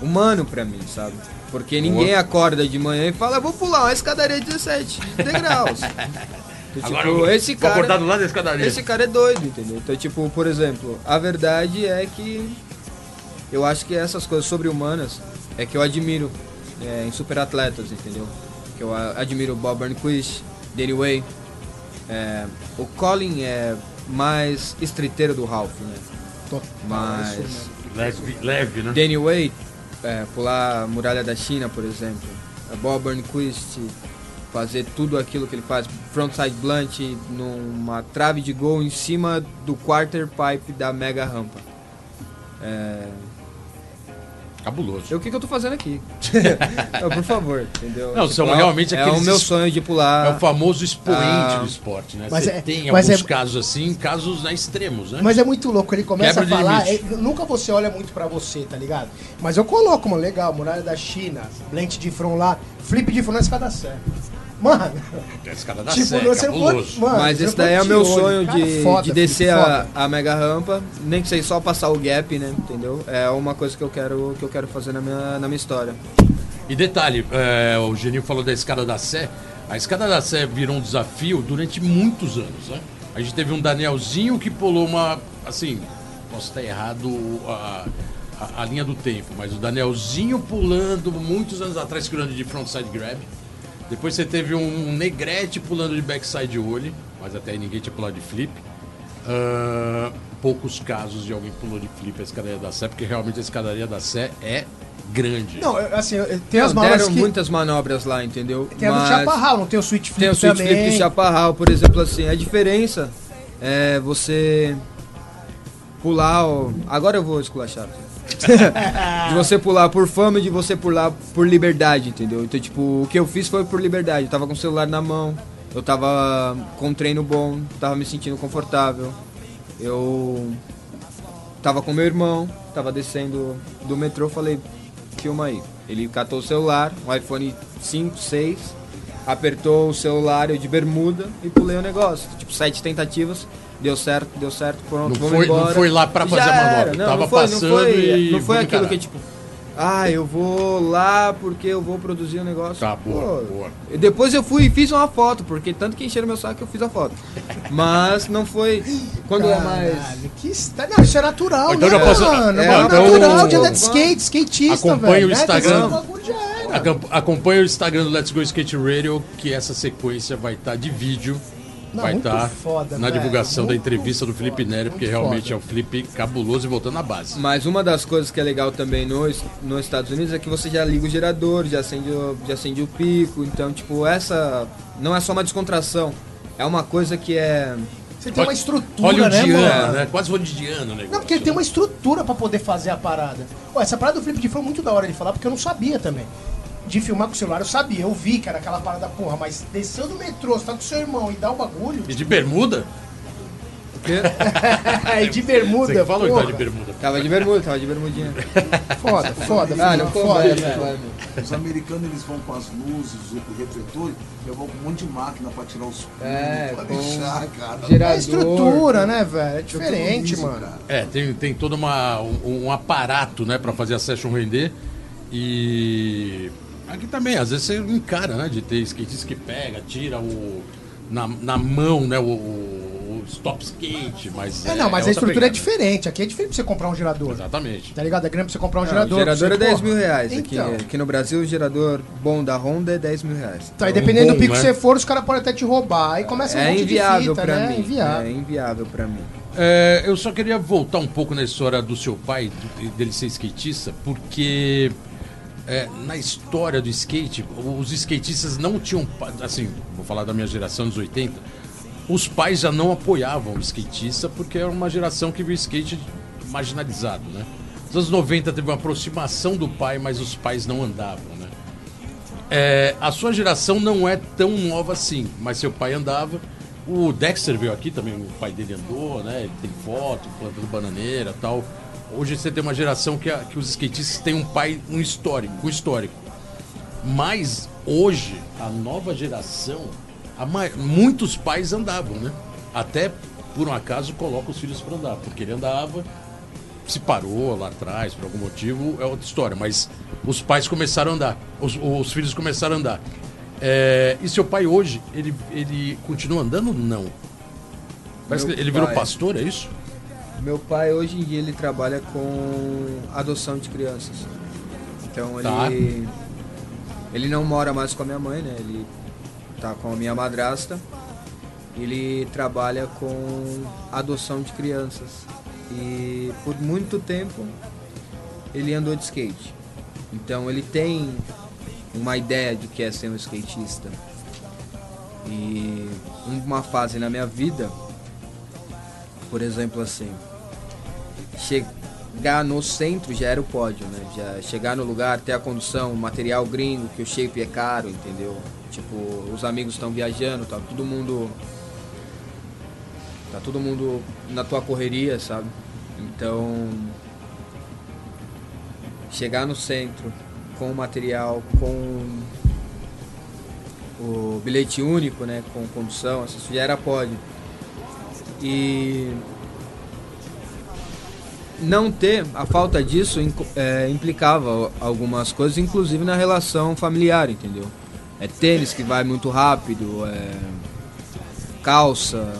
humano pra mim, sabe? Porque ninguém acorda de manhã e fala, vou pular uma escadaria de 17 degraus. Então, Agora tipo, eu esse vou cara... do lado da escadaria. Esse cara é doido, entendeu? Então, tipo, por exemplo, a verdade é que eu acho que essas coisas sobre-humanas é que eu admiro é, em superatletas, entendeu? Que eu admiro o Bob Burnquist, Danny Way. é, o Colin é mais estreiteiro do Ralph, né? Mas isso. Leve, leve, né? Danny Way, é, pular a muralha da China, por exemplo. A Bob Burnquist fazer tudo aquilo que ele faz, frontside blunt numa trave de gol em cima do quarter pipe da mega rampa. É, Cabuloso. é o que, que eu tô fazendo aqui? Não, por favor, entendeu? Não, são é- realmente é aqueles o meu es- sonho de pular. É o famoso expoente Ah. do esporte, né? Mas Você é- tem mas alguns é- casos assim, casos né, extremos, né? Mas é muito louco, ele começa Quebra a falar, é, nunca você olha muito pra você, tá ligado? Mas eu coloco, mano, legal, muralha da China, blend de front lá, flip de front na escada certa. Mano, A escada da tipo, Sé, você pode, mano, Mas você esse daí é o meu olho. sonho Cara, de, foda, de descer a, a mega rampa, nem que seja só passar o gap, né? Entendeu? É uma coisa que eu quero, que eu quero fazer na minha, na minha história. E detalhe, é, o Geninho falou da escada da Sé. A escada da Sé virou um desafio durante muitos anos, né? A gente teve um Danielzinho que pulou uma. Assim, posso estar errado a, a, a linha do tempo, mas o Danielzinho pulando muitos anos atrás, segurando de frontside grab. Depois você teve um Negrete pulando de backside olho, mas até aí ninguém tinha pulado de flip. Ah, poucos casos de alguém pulou de flip a escadaria da Sé, porque realmente a escadaria da Sé é grande. Não, assim, tem as manobras deram que... muitas manobras lá, entendeu? Tem a do chaparral, não tem o switch flip tem o switch também. flip de chaparral, por exemplo, assim. A diferença é você pular o... Agora eu vou esculachar. De você pular por fama e de você pular por liberdade, entendeu? Então, tipo, o que eu fiz foi por liberdade. Eu tava com o celular na mão, eu tava com um treino bom, tava me sentindo confortável. Eu tava com meu irmão, tava descendo do metrô, falei, filma aí. Ele catou o celular, um iPhone 5, 6, apertou o celular, eu de bermuda e pulei o negócio. Tipo, sete tentativas, deu certo, deu certo, pronto, Não vamos foi- não embora. foi lá pra fazer manobra, era, não, tava não foi, passando não foi, e Não foi aquilo que, tipo, ah, eu vou lá porque eu vou produzir o um negócio. Tá, boa, Pô, boa. e Depois eu fui e fiz uma foto, porque tanto que encheram meu saco eu fiz a foto. Mas não foi. Quando é mais. Caralho, que está... Não, isso é natural, então né, já posso- mano? é, É, então- natural de andar de skate, skatista, Acompanha velho. o né? Instagram. Esse bagulho já era. Acompa- Acompanhe o Instagram do Let's Go Skate Radio, que essa sequência vai estar de vídeo. Não, vai estar foda, na velho, divulgação da muito entrevista do Felipe foda, Neri, porque realmente foda. é um flip cabuloso e voltando à base. Mas uma das coisas que é legal também nos, nos Estados Unidos é que você já liga o gerador, já acende, o- já acende o pico. Então, tipo, essa não é só uma descontração. É uma coisa que é Você tem uma estrutura, né, mano? né? Quase hollywoodiano o negócio. Não, porque ele tem uma estrutura pra poder fazer a parada. Pô, essa parada do Felipe de foi muito da hora de falar, porque eu não sabia também. De filmar com o celular, eu sabia, eu vi que era aquela parada, porra, mas desceu do metrô, você tá com seu irmão e dá o bagulho. E de bermuda? e de bermuda, Você que falou que porra. tá de bermuda. Tava de bermuda, tava de bermudinha. Foda, foda, Ah, não foda, velho. velho. Os americanos eles vão com as luzes, o refletor, levam um monte de máquina pra tirar os É, pra com deixar, cara. É gerador. estrutura, né, velho? É diferente, isso, mano. cara. É, tem, tem todo uma, um, um aparato, né, pra fazer a session render. E aqui também, às vezes você encara, né, de ter skatista que pega, tira o na, na mão, né, o, o stop skate, mas É, não, mas a outra estrutura é pegada. diferente. Aqui é diferente pra você comprar um gerador. Exatamente. Tá ligado? É grande pra você comprar um Não, gerador. o gerador é você, 10 porra. mil reais. Então. Aqui, aqui no Brasil, o gerador bom da Honda é 10 mil reais. Tá, e É um dependendo bom, do pico né? que você for, os caras podem até te roubar. Aí começa um É monte inviável de fita, pra né? mim. Inviável. É inviável pra mim. É, eu só queria voltar um pouco na história do seu pai, dele ser skatista, porque é, na história do skate, os skatistas não tinham. Assim, vou falar da minha geração dos 80, os pais já não apoiavam o skatista porque era uma geração que viu o skate marginalizado, né? Nos anos 90 teve uma aproximação do pai, mas os pais não andavam, né? É, a sua geração não é tão nova assim, mas seu pai andava. O Dexter veio aqui também, o pai dele andou, né? Ele tem foto, plantando bananeira tal. Hoje você tem uma geração que, a- que os skatistas têm um pai, um histórico, um histórico. Mas hoje, a nova geração, a muitos pais andavam, né? Até por um acaso coloca os filhos para andar, porque ele andava, se parou lá atrás por algum motivo, é outra história. Mas os pais começaram a andar, os, os filhos começaram a andar. É, e seu pai hoje, ele, ele continua andando? Não. Parece Meu que ele virou pastor, é isso? Meu pai hoje em dia ele trabalha com adoção de crianças. Então Tá. ele ele não mora mais com a minha mãe, né? Ele tá com a minha madrasta. Ele trabalha com adoção de crianças. E por muito tempo ele andou de skate. Então ele tem uma ideia de que é ser um skatista. E uma fase na minha vida, por exemplo assim, chegar no centro já era o pódio, né? Já chegar no lugar, ter a condução, material gringo, que o shape é caro, entendeu? Tipo, os amigos estão viajando, tá todo mundo tá todo mundo na tua correria, sabe? Então, chegar no centro com o material, com o bilhete único, né, com condução, isso já era pódio. E não ter, a falta disso é, implicava algumas coisas, inclusive na relação familiar, entendeu? É tênis que vai muito rápido, é calça,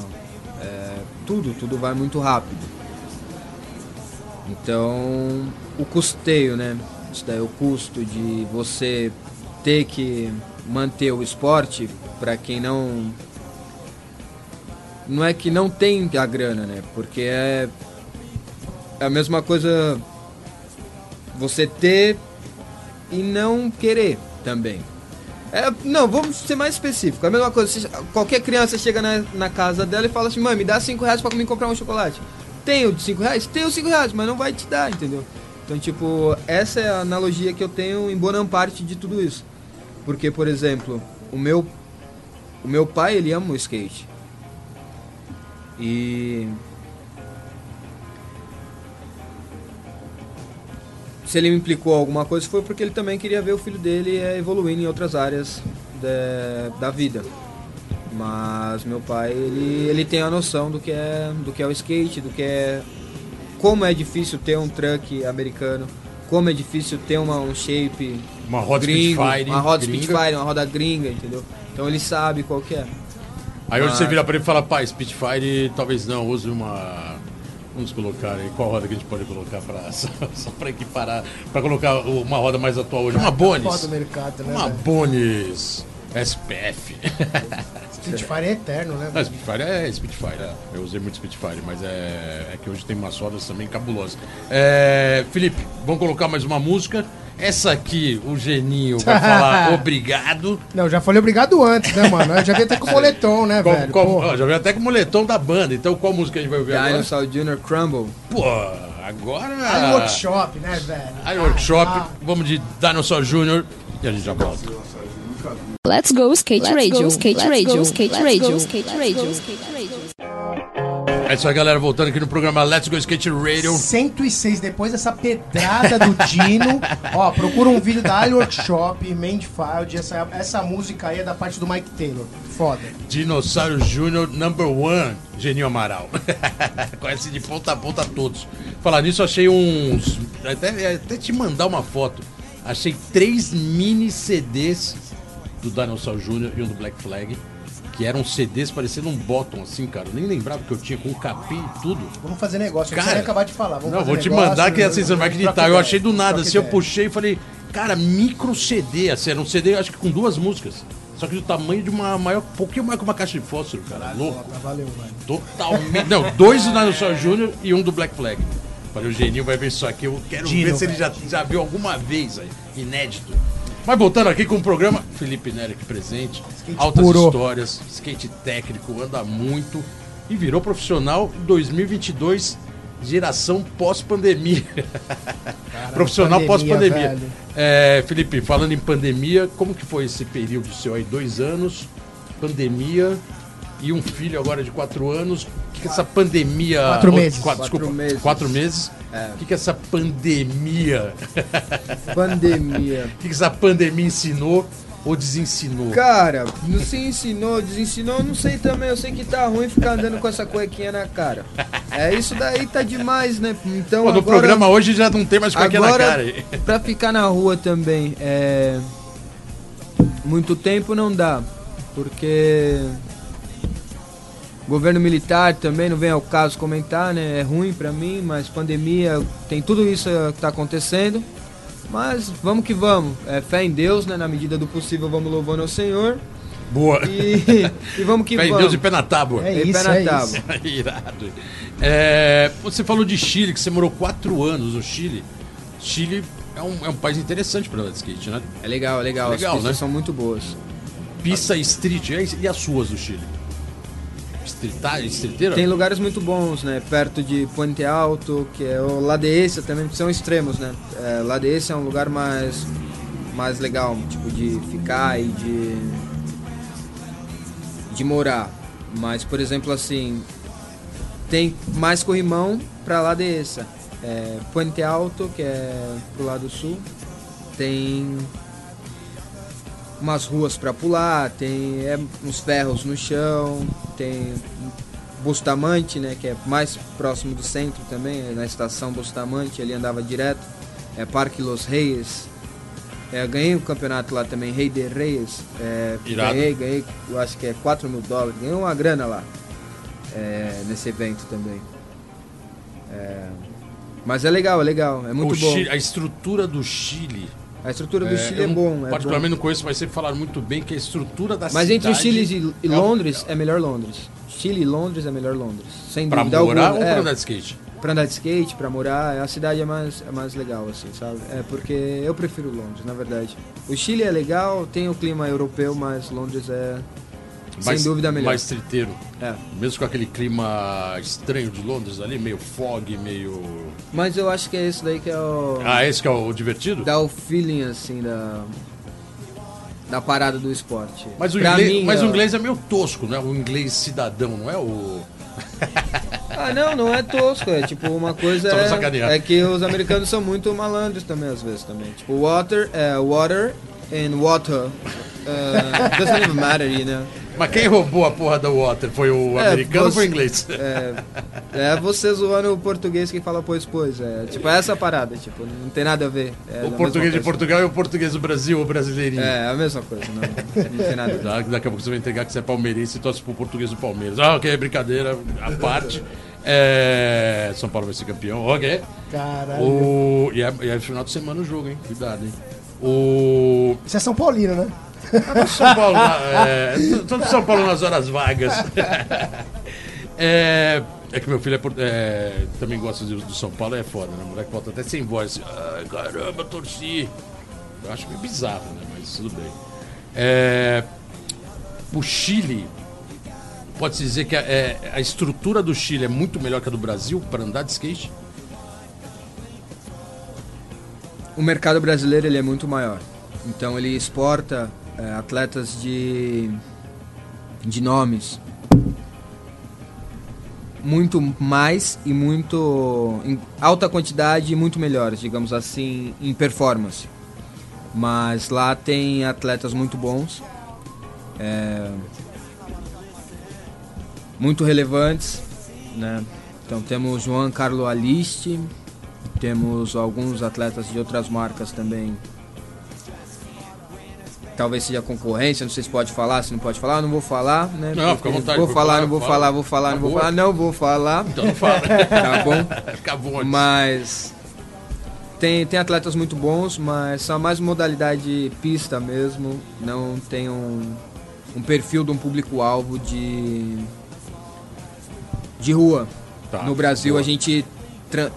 é, tudo, tudo vai muito rápido. Então, o custeio, né? Isso daí, o custo de você ter que manter o esporte, para quem não. Não é que não tem a grana, né? Porque é é a mesma coisa você ter e não querer também. É, não, vamos ser mais específico. É a mesma coisa, qualquer criança chega na, na casa dela e fala assim, mãe, me dá 5 reais pra me comprar um chocolate. Tenho de 5 reais? Tenho 5 reais, mas não vai te dar, entendeu? Então, tipo, essa é a analogia que eu tenho em boa parte de tudo isso. Porque, por exemplo, o meu, o meu pai, ele ama o skate. E se ele me implicou alguma coisa foi porque ele também queria ver o filho dele eh, evoluindo em outras áreas da, da vida. Mas meu pai, ele, ele tem a noção do que é do que é o skate, do que é como é difícil ter um truck americano, como é difícil ter uma, um shape Uma roda gringo, Spitfire uma roda gringa. Spitfire, uma roda gringa, entendeu? Então ele sabe qual que é. Aí hoje Mas- você vira pra ele e fala, pai, Spitfire talvez não, use uma. Vamos colocar aí, qual roda que a gente pode colocar pra, só, só pra equiparar, pra colocar uma roda mais atual hoje? Uma do mercado, né? Uma velho? Bonis SPF. Streetfire é eterno, né? Não? Spitfire é Spitfire. é. Eu usei muito Spitfire, mas é, é que hoje tem umas rodas também cabulosas. É, Felipe, vamos colocar mais uma música. Essa aqui, o Geninho vai falar obrigado. Não, já falei obrigado antes, né, mano? Eu já vi até com o moletom, né, Qual- velho? ó, já veio até com o moletom da banda. Então qual música a gente vai ouvir agora? Dinosaur Jr. Crumble. Pô, agora. Aí workshop, né, velho? Aí workshop, Ah, vamos de Dinosaur Jr. e a gente já volta. Let's go skate radio, skate radio, skate radio, skate radio, skate radio. É isso aí, galera. Voltando aqui no programa Let's Go Skate Radio. 106, depois dessa pedrada do Dino. ó, procura um vídeo da Ali Workshop, Manfield. Essa, essa música aí é da parte do Mike Taylor. Foda. Dinossauro Júnior Number One, Geninho Amaral. Conhece de ponta a ponta todos. Falar nisso, achei uns. Até, até te mandar uma foto. Achei três mini CDs do Dinossauro Júnior e um do Black Flag. Que eram CDs parecendo um bottom, assim, cara. Eu nem lembrava que eu tinha com capim e tudo. Vamos fazer negócio. Cara, Você acabar de falar. Vamos Não, vou te negócio, mandar que assim, você não vai acreditar. Eu achei do nada, assim, eu puxei e falei, cara, micro CD, assim, era um CD, acho que com duas músicas. Só que do tamanho de uma maior, um pouquinho mais que uma caixa de fósforo, cara. Louco. Foda, Valeu, velho. Totalmente. Não, dois do Dinosaur Jr. e um do Black Flag. Falei, o Geninho vai ver isso aqui. Eu quero ver se ele já, já viu alguma vez aí. Inédito. Mas voltando aqui com o programa, Felipe Nery aqui presente. Skate altas puro. histórias, skate técnico, anda muito. E virou profissional em 2022, geração pós-pandemia. profissional pandemia, pós-pandemia. É, Felipe, falando em pandemia, como que foi esse período seu aí? Dois anos, pandemia e um filho agora de quatro anos. O que, que essa pandemia. Quatro oh, meses. Quatro, Quatro desculpa, meses. Quatro meses. É. O que, que essa pandemia. Pandemia. O que, que essa pandemia ensinou ou desensinou? Cara, não se ensinou, desensinou, eu não sei também. Eu sei que tá ruim ficar andando com essa cuequinha na cara. É isso daí tá demais, né? Então Pô, no agora, programa hoje já não tem mais cuequinha na agora cara. aí. pra ficar na rua também, é muito tempo não dá, porque governo militar também não vem ao caso comentar, né? É ruim pra mim, mas pandemia tem tudo isso que tá acontecendo. Mas vamos que vamos. É fé em Deus, né? Na medida do possível, vamos louvando ao Senhor. Boa. E, e vamos que Fé em vamos. Deus e pé na tábua. É E isso, pé na é tábua. isso. Irado. É, você falou de Chile, que você morou quatro anos no Chile. Chile é um, é um país interessante para andar de skate, né? É legal, é legal. Legal, As pistas né? são muito boas. Pista street. E as suas do Chile? Streeteira? Tem lugares muito bons, né? Perto de Puente Alto, que é o Ladeessa também, são extremos, né? É, Ladeessa é um lugar mais, mais legal, tipo, de ficar e de, de morar. Mas, por exemplo, assim, tem mais corrimão pra Ladeessa. É, Puente Alto, que é pro lado sul, tem umas ruas pra pular, tem é, uns ferros no chão, tem Bustamante, né, que é mais próximo do centro também, é na estação Bustamante, ele andava direto, é Parque Los Reis. É, ganhei o campeonato lá também, Rei de Reis. É, ganhei, ganhei, eu acho que é 4 mil dólares, ganhei uma grana lá é, nesse evento também. É, mas é legal, é legal, é muito O bom. Chile- a estrutura do Chile. A estrutura do Chile eu é bom, é particularmente bom. não conheço, mas sempre falaram muito bem que a estrutura da Mas cidade. entre o Chile e, é Londres, é melhor Londres. Chile e Londres é melhor Londres. Sem Pra dúvida morar alguma. ou é, pra andar de skate? pra andar de skate, pra morar, a cidade é mais, é mais legal, assim, sabe? É porque eu prefiro Londres, na verdade. O Chile é legal, tem o clima europeu, mas Londres é, Mais- sem dúvida, melhor. Mais triteiro. É. Mesmo com aquele clima estranho de Londres ali, meio fog, meio. Mas eu acho que é isso daí que é o... Ah, esse que é o divertido? Dá o feeling, assim, da... Da parada do esporte. Mas, o Pra inglês, mim, mas o inglês é meio tosco, né? O inglês cidadão, não é o. Ah, não, não é tosco. É tipo, uma coisa é, é que os americanos são muito malandros também, às vezes, também. Tipo, water, é, water and water. Uh, doesn't even matter, you know. Mas quem roubou a porra da Water? Foi o É, americano ou você- foi o inglês? É, é você zoando o português que fala pois pois. É, tipo, é essa parada, tipo, não tem nada a ver. É o português de. Portugal e o português do Brasil, o brasileirinho. É, a mesma coisa, não, não tem nada a ver. Da- Daqui a pouco você vai entregar que você é palmeirense e torce pro português do Palmeiras. Ah, ok, brincadeira à parte. É, São Paulo vai ser campeão, ok. Caralho. O... E, é, e é final de semana o jogo, hein? Cuidado, hein? O. Você é São Paulino, né? São Paulo, é, todo São Paulo nas horas vagas. É, É que meu filho é, é, também gosta do, do São Paulo, é foda, né? O moleque volta até sem voz. Assim, Ai, caramba, torci. Eu acho meio bizarro, né? Mas tudo bem. É, o Chile, pode-se dizer que a, é- a estrutura do Chile é muito melhor que a do Brasil para andar de skate? O mercado brasileiro ele é muito maior. Então ele exporta é, atletas de, de nomes muito mais e muito em alta quantidade e muito melhores, digamos assim, em performance. Mas lá tem atletas muito bons, é, muito relevantes, né? Então temos João Carlo Aliste, temos alguns atletas de outras marcas também. Talvez seja concorrência, não sei se pode falar, se não pode falar, não vou falar, né? Não, fica à vontade, Vou falar, não vou fala. falar, vou falar, não vou falar, não vou falar. Então não fala. Tá bom? Fica bom. Mas tem, tem atletas muito bons, mas são mais modalidade pista mesmo. Não tem um, um perfil de um público-alvo de, de rua. Tá, no Brasil boa. a gente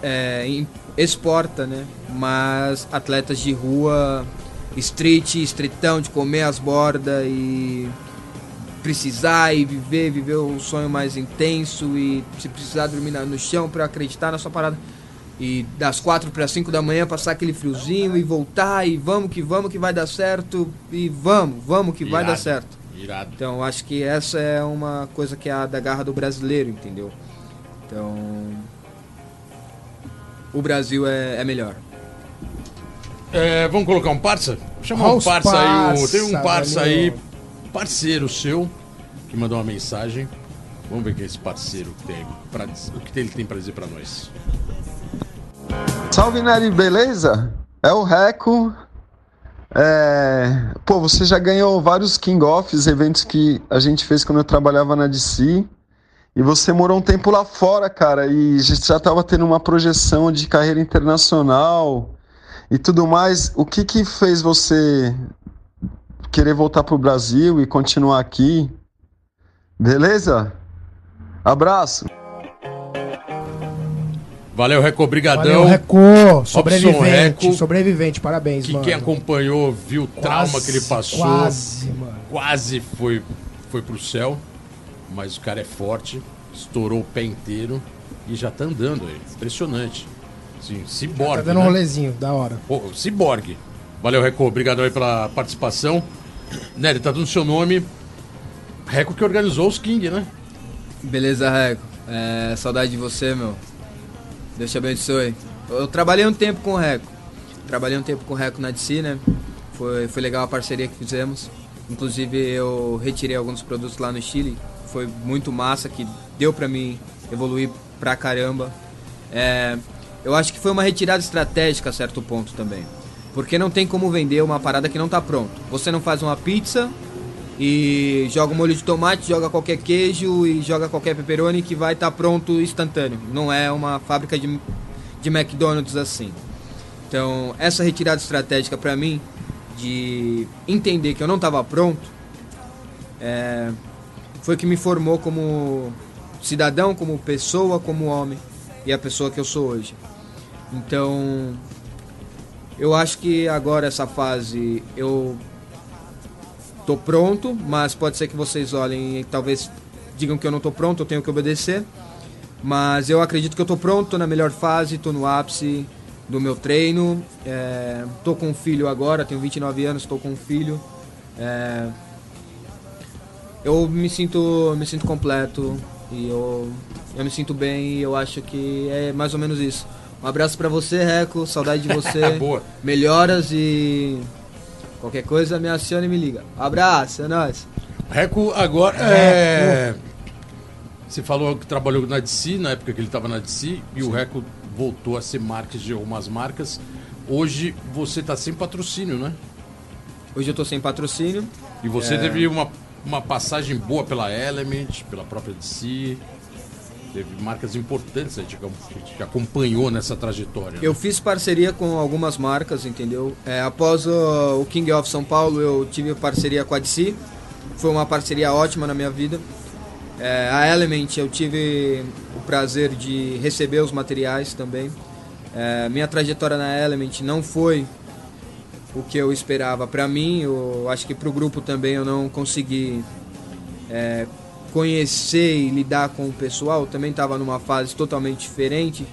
é, exporta, né? Mas atletas de rua, street, streetão, de comer as bordas e precisar e viver, viver o sonho mais intenso e se precisar dormir no chão para acreditar na sua parada. E das quatro para cinco da manhã passar aquele friozinho e voltar e vamos que vamos que vai dar certo e vamos, vamos que vai dar Irado. certo. Irado. Então acho que essa é uma coisa que é a da garra do brasileiro, entendeu? Então o Brasil é, é melhor. É, vamos colocar um parça? Chama Olha um os parça aí. o- parça, tem um parça aí, parceiro seu, que mandou uma mensagem. Vamos ver quem é esse parceiro que tem pra, dizer- o que ele tem pra dizer pra nós. Salve Nery, beleza? É o Reco. É... Pô, você já ganhou vários King Offs, eventos que a gente fez quando eu trabalhava na DC. E você morou um tempo lá fora, cara, e a gente já tava tendo uma projeção de carreira internacional e tudo mais. O que que fez você querer voltar pro Brasil e continuar aqui? Beleza? Abraço. Valeu, Reco, brigadão. Valeu, Reco. Sobrevivente. Reco. Sobrevivente, parabéns, que mano. quem acompanhou viu o trauma que ele passou. Quase, mano. quase foi, foi pro céu, mas o cara é forte, estourou o pé inteiro e já tá andando aí. Impressionante. Sim, Tá ciborgue. dando um né? rolezinho, da hora. Pô, ciborgue. Valeu, Reco. Obrigado aí pela participação. Nery, tá dando seu nome. Reco que organizou os King, né? Beleza, Reco. É, saudade de você, meu. Deus te abençoe. Eu trabalhei um tempo com o Reco. Trabalhei um tempo com o Reco na DC, né? Foi, foi legal a parceria que fizemos. Inclusive eu retirei alguns produtos lá no Chile. Foi muito massa, que deu pra mim evoluir pra caramba. É, eu acho que foi uma retirada estratégica a certo ponto também. Porque não tem como vender uma parada que não tá pronto. Você não faz uma pizza e joga um molho de tomate, joga qualquer queijo e joga qualquer pepperoni que vai estar pronto instantâneo. Não é uma fábrica de, de McDonald's assim. Então, essa retirada estratégica pra mim, de entender que eu não estava pronto, é, foi que me formou como cidadão, como pessoa, como homem e a pessoa que eu sou hoje. Então, eu acho que agora essa fase eu tô pronto, mas pode ser que vocês olhem e talvez digam que eu não tô pronto, eu tenho que obedecer. Mas eu acredito que eu tô pronto, tô na melhor fase, tô no ápice do meu treino. É, tô com um filho agora, tenho 29 anos, tô com um filho. É, eu me sinto, me sinto completo e eu, eu me sinto bem e eu acho que é mais ou menos isso. Um abraço pra você, Reco, saudade de você. Boa. Melhoras e qualquer coisa me aciona e me liga. Abraço, é nóis. Reco agora é. Você falou que trabalhou na DC, na época que ele estava na DC, e o Reco voltou a ser marketing de algumas marcas. Hoje você está sem patrocínio, né? Hoje eu tô sem patrocínio. E você É. teve uma, uma passagem boa pela Element, pela própria DC. Teve marcas importantes né, que que acompanhou nessa trajetória. né? Eu fiz parceria com algumas marcas, entendeu? É, após o, o King of São Paulo, eu tive parceria com a DC. Foi uma parceria ótima na minha vida. É, a Element, eu tive o prazer de receber os materiais também. É, minha trajetória na Element não foi o que eu esperava para mim. Eu acho que para o grupo também eu não consegui é, conhecer e lidar com o pessoal. Eu também estava numa fase totalmente diferente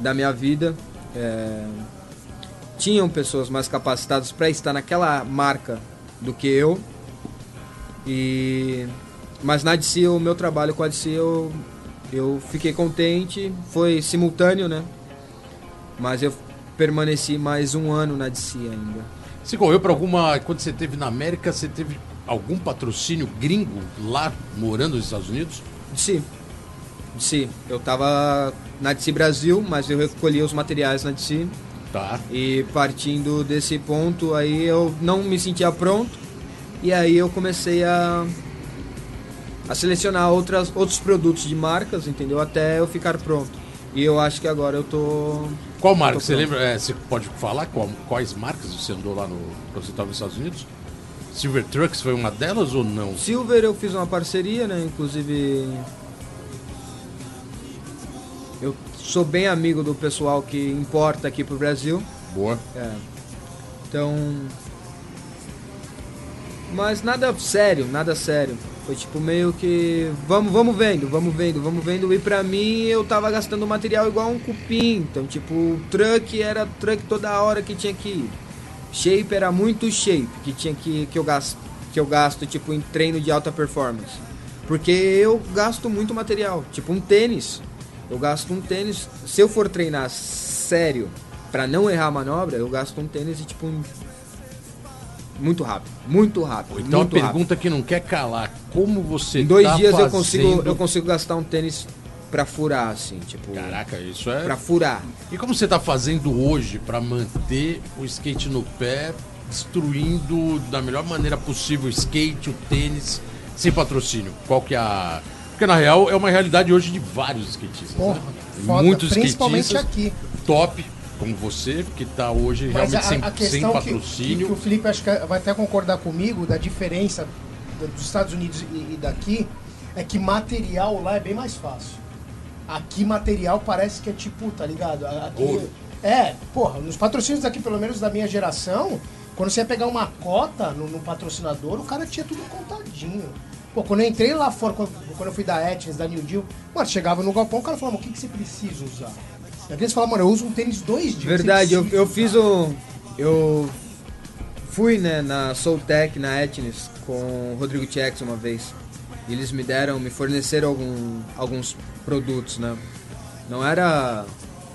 da minha vida. É, tinham pessoas mais capacitadas para estar naquela marca do que eu. E mas na DC o meu trabalho com a DC eu eu fiquei contente, foi simultâneo, né? Mas eu permaneci mais um ano na DC ainda. Você correu para alguma. Quando você teve na América, você teve algum patrocínio gringo lá morando nos Estados Unidos? DC. DC. Eu tava na DC Brasil, mas eu recolhi os materiais na DC. Tá. E partindo desse ponto aí eu não me sentia pronto. E aí eu comecei a a selecionar outras, outros produtos de marcas, entendeu? Até eu ficar pronto. E eu acho que agora eu tô. Qual marca? Você lembra? É, você pode falar qual, quais marcas você andou lá no. Quando você estava nos Estados Unidos? Silver Trucks foi uma delas ou não? Silver eu fiz uma parceria, né? Inclusive. Eu sou bem amigo do pessoal que importa aqui pro Brasil. Boa. É. Então. Mas nada sério, nada sério. Foi tipo meio que. Vamos, vamos vendo, vamos vendo, vamos vendo. E pra mim eu tava gastando material igual um cupim. Então, tipo, o truck era truck toda hora que tinha que ir. Shape era muito shape que tinha que, que eu gasto. Que eu gasto, tipo, em treino de alta performance. Porque eu gasto muito material. Tipo um tênis. Eu gasto um tênis. Se eu for treinar sério para não errar a manobra, eu gasto um tênis e tipo muito rápido, muito rápido. Então muito a pergunta rápido. que não quer calar, como você Em dois tá dias fazendo... eu consigo eu consigo gastar um tênis para furar assim, tipo. Caraca, isso é para furar. E como você tá fazendo hoje para manter o skate no pé, destruindo da melhor maneira possível o skate, o tênis, sem patrocínio? Qual que é a porque na real é uma realidade hoje de vários skatistas. Porra, né? foda, Muitos principalmente skatistas aqui. top, como você, que está hoje Mas realmente a, sem, a sem questão que, que, patrocínio. que o Felipe acho que vai até concordar comigo da diferença dos Estados Unidos e, e daqui é que material lá é bem mais fácil. Aqui material parece que é tipo, tá ligado? Aqui, Ouro. é, porra, nos patrocínios daqui, pelo menos da minha geração, quando você ia pegar uma cota no, no patrocinador, o cara tinha tudo contadinho. Pô, quando eu entrei lá fora, quando, quando eu fui da Etnis, da New Deal, mano, chegava no galpão, o cara falava, o que, que você precisa usar? E aqui eles falam, mano, eu uso um tênis dois dias. Verdade, eu, eu fiz o. Eu fui né, na Soultech, na Etnis, com o Rodrigo Chex uma vez. E eles me deram, me forneceram algum, alguns produtos, né? Não era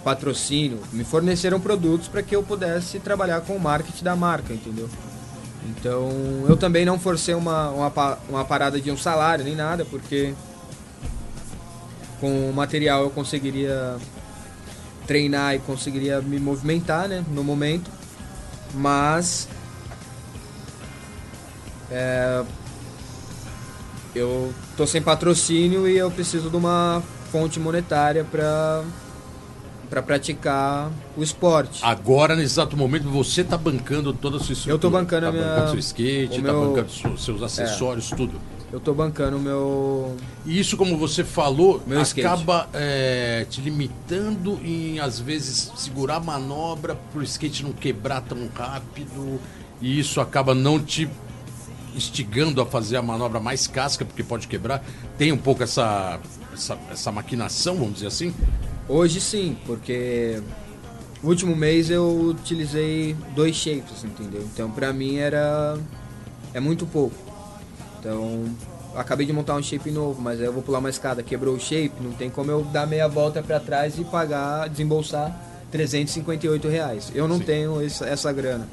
patrocínio, me forneceram produtos para que eu pudesse trabalhar com o marketing da marca, entendeu? Então eu também não forcei uma, uma, uma parada de um salário nem nada, porque com o material eu conseguiria treinar e conseguiria me movimentar, né, no momento. Mas é, eu tô sem patrocínio e eu preciso de uma fonte monetária para para praticar o esporte. Agora, nesse exato momento, você está bancando toda a sua estrutura. Eu tô bancando tá a minha- bancando seu skate, está meu- É. bancando seus- seus acessórios, tudo. Eu tô bancando o meu E isso, como você falou, Meu acaba é, te limitando em, às vezes, segurar a manobra para o skate não quebrar tão rápido. E isso acaba não te instigando a fazer a manobra mais casca, porque pode quebrar. Tem um pouco essa, essa, essa maquinação, vamos dizer assim. Hoje sim, porque no último mês eu utilizei dois shapes, entendeu? Então pra mim era é muito pouco. Então acabei de montar um shape novo, mas aí eu vou pular uma escada, quebrou o shape, não tem como eu dar meia volta pra trás e pagar, desembolsar 358 reais. Eu não Sim. tenho essa, essa grana,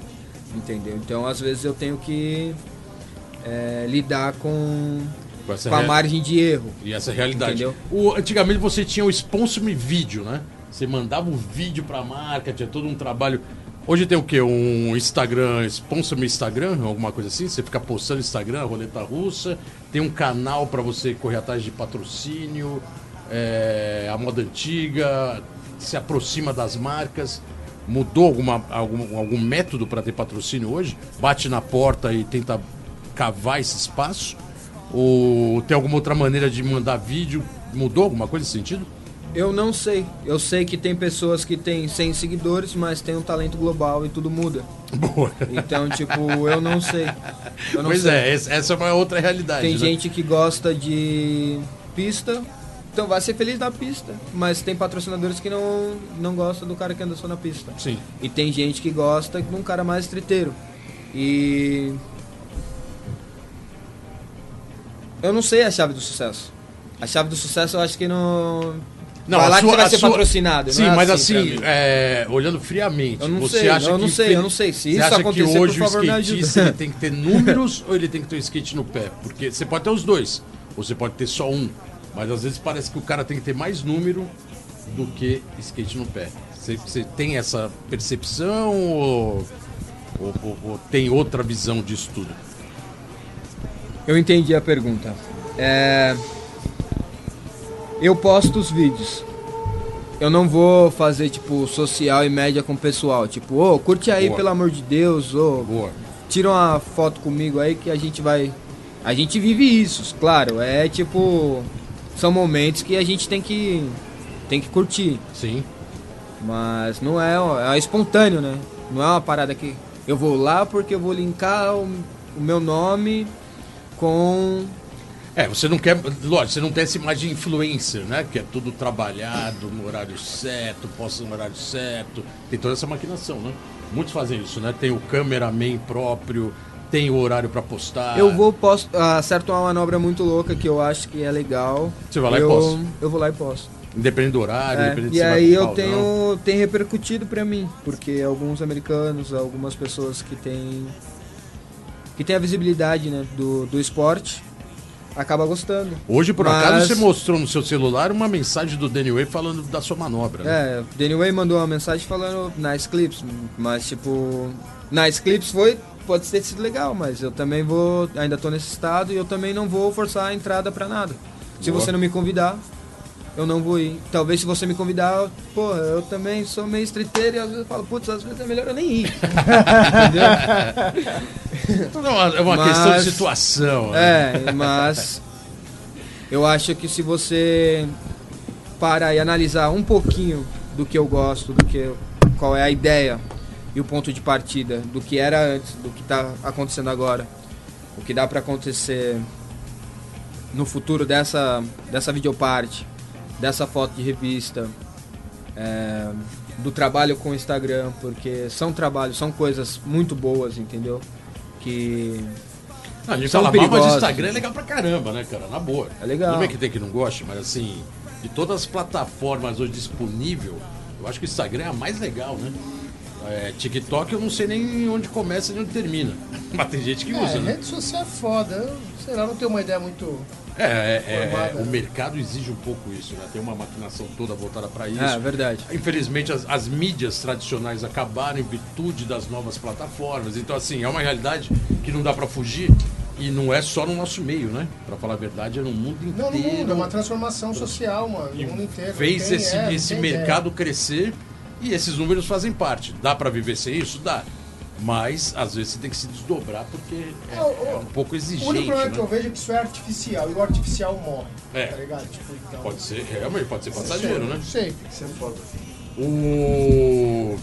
entendeu? Então às vezes eu tenho que é, lidar com, Com com a margem de erro. E essa realidade. Entendeu? O, antigamente você tinha o sponsor me vídeo, né? Você mandava um vídeo pra marca, tinha todo um trabalho. Hoje tem o quê? Um Instagram, sponsor me Instagram, alguma coisa assim? Você fica postando Instagram, roleta russa. Tem um canal pra você correr atrás de patrocínio, é, a moda antiga, se aproxima das marcas. Mudou alguma, algum, algum método para ter patrocínio hoje? Bate na porta e tenta cavar esse espaço? Ou tem alguma outra maneira de mandar vídeo? Mudou alguma coisa nesse sentido? Eu não sei. Eu sei que tem pessoas que têm 100 seguidores, mas tem um talento global e tudo muda. Boa. Então, tipo, eu não sei. Eu não Pois sei. é, essa é uma outra realidade. Tem né? gente que gosta de pista, então vai ser feliz na pista. Mas tem patrocinadores que não, não gostam do cara que anda só na pista. Sim. E tem gente que gosta de um cara mais estriteiro. E. Eu não sei a chave do sucesso. A chave do sucesso eu acho que não. Não, Falar a que sua- você vai a ser sua- patrocinado. Sim, não é mas assim, assim, é, olhando friamente, Eu não você sei, acha eu que não sei, eu não sei. Se isso acontecer, que hoje por favor, o skatista ele tem que ter números ou ele tem que ter um skate no pé? Porque você pode ter os dois, ou você pode ter só um. Mas às vezes parece que o cara tem que ter mais número do que skate no pé. Você, você tem essa percepção ou, ou- ou- ou tem outra visão disso tudo? Eu entendi a pergunta. É... Eu posto os vídeos. Eu não vou fazer, tipo, social e média com o pessoal. Tipo, ô, curte aí, Boa. pelo amor de Deus, ô, Boa. tira uma foto comigo aí que a gente vai. A gente vive isso, claro. É tipo. São momentos que a gente tem que. Tem que curtir. Sim. Mas não é, é espontâneo, né? Não é uma parada que eu vou lá porque eu vou linkar o, o meu nome com. É, você não quer, lógico, você não tem essa imagem de influencer, né? Que é tudo trabalhado no horário certo, posta no horário certo. Tem toda essa maquinação, né? Muitos fazem isso, né? Tem o cameraman próprio, tem o horário pra postar. Eu vou, posto, acerto uma manobra muito louca que eu acho que é legal. Você vai lá e eu, posta. Eu vou lá e posto. Independente do horário, É, independente e aí eu tenho. não. Tem repercutido pra mim, porque alguns americanos, algumas pessoas que têm. que têm a visibilidade né, do, do esporte, acaba gostando. Hoje, por Mas- acaso, você mostrou no seu celular uma mensagem do Danny Way falando da sua manobra. né? É, o Danny Way mandou uma mensagem falando nice clips, mas tipo, nice clips foi, pode ter sido legal, mas eu também vou, ainda tô nesse estado e eu também não vou forçar a entrada pra nada. Se Boa. você não me convidar, eu não vou ir. Talvez se você me convidar, pô, eu também sou meio streeteiro e às vezes eu falo, putz, às vezes é melhor eu nem ir. Então, é uma, é uma Mas- questão de situação. né? É, mas eu acho que se você parar e analisar um pouquinho do que eu gosto, do que qual é a ideia e o ponto de partida do que era antes, do que está acontecendo agora, o que dá para acontecer no futuro dessa dessa videoparte, dessa foto de revista, é, do trabalho com o Instagram, porque são trabalhos, são coisas muito boas, entendeu? Que Não, a gente São fala mal, mas o perigosos. Instagram é legal pra caramba, né, cara? Na boa. É legal. Tudo bem que tem que não goste, mas assim, de todas as plataformas hoje disponível, eu acho que o Instagram é a mais legal, né? É, TikTok eu não sei nem onde começa nem onde termina. Mas tem gente que usa, É, né? rede social é foda. Eu, sei lá, não tenho uma ideia muito. É, é, é, Formada. o mercado exige um pouco isso, né? Tem uma maquinação toda voltada para isso. é verdade. Infelizmente, as, as mídias tradicionais acabaram em virtude das novas plataformas. Então, assim, é uma realidade que não dá para fugir. E não é só no nosso meio, né? Para falar a verdade, é no mundo inteiro. Não, no mundo, é uma transformação social, mano. No mundo inteiro. fez tem- esse, é, esse mercado crescer e esses números fazem parte. Dá para viver sem isso? Dá. Mas, às vezes, você tem que se desdobrar porque é, É, é um pouco exigente. O único problema né? que eu vejo é que isso é artificial e o artificial morre. É. Tá ligado? Tipo, então. Pode ser, realmente, pode ser passageiro, né? Não sei. Isso é foda. O...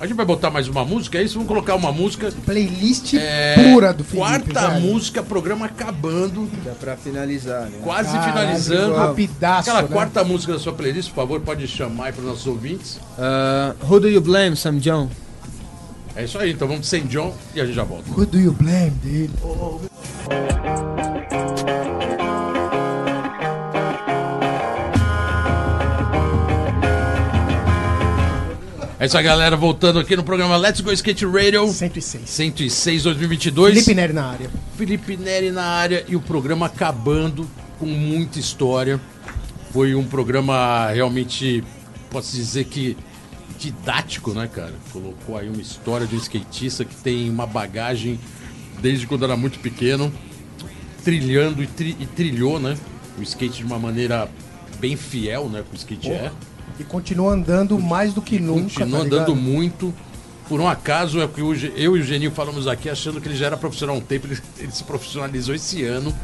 A gente vai botar mais uma música, é isso? Vamos colocar uma música. Playlist É, pura do Felipe. Quarta velho. música, programa acabando, Dá pra finalizar, né? quase Caralho, finalizando. Rapidaço, Aquela né? quarta música da sua playlist, por favor, pode chamar aí para os nossos ouvintes. Uh, who do you blame, Sam John? É isso aí, então vamos sem John e a gente já volta. Who do you blame dele? É isso aí, galera, voltando aqui no programa Let's Go Skate Radio 106. 106 2022. Felipe Neri na área. Felipe Neri na área e o programa acabando com muita história. Foi um programa realmente, posso dizer que didático, né, cara? Colocou aí uma história de um skatista que tem uma bagagem desde quando era muito pequeno, trilhando e, tri- e trilhou, né? O skate de uma maneira bem fiel, né? Que o skate é. E continua andando mais do que nunca. Continua tá andando muito. Por um acaso, é que hoje eu e o Geninho falamos aqui achando que ele já era profissional há um tempo, ele, ele se profissionalizou esse ano.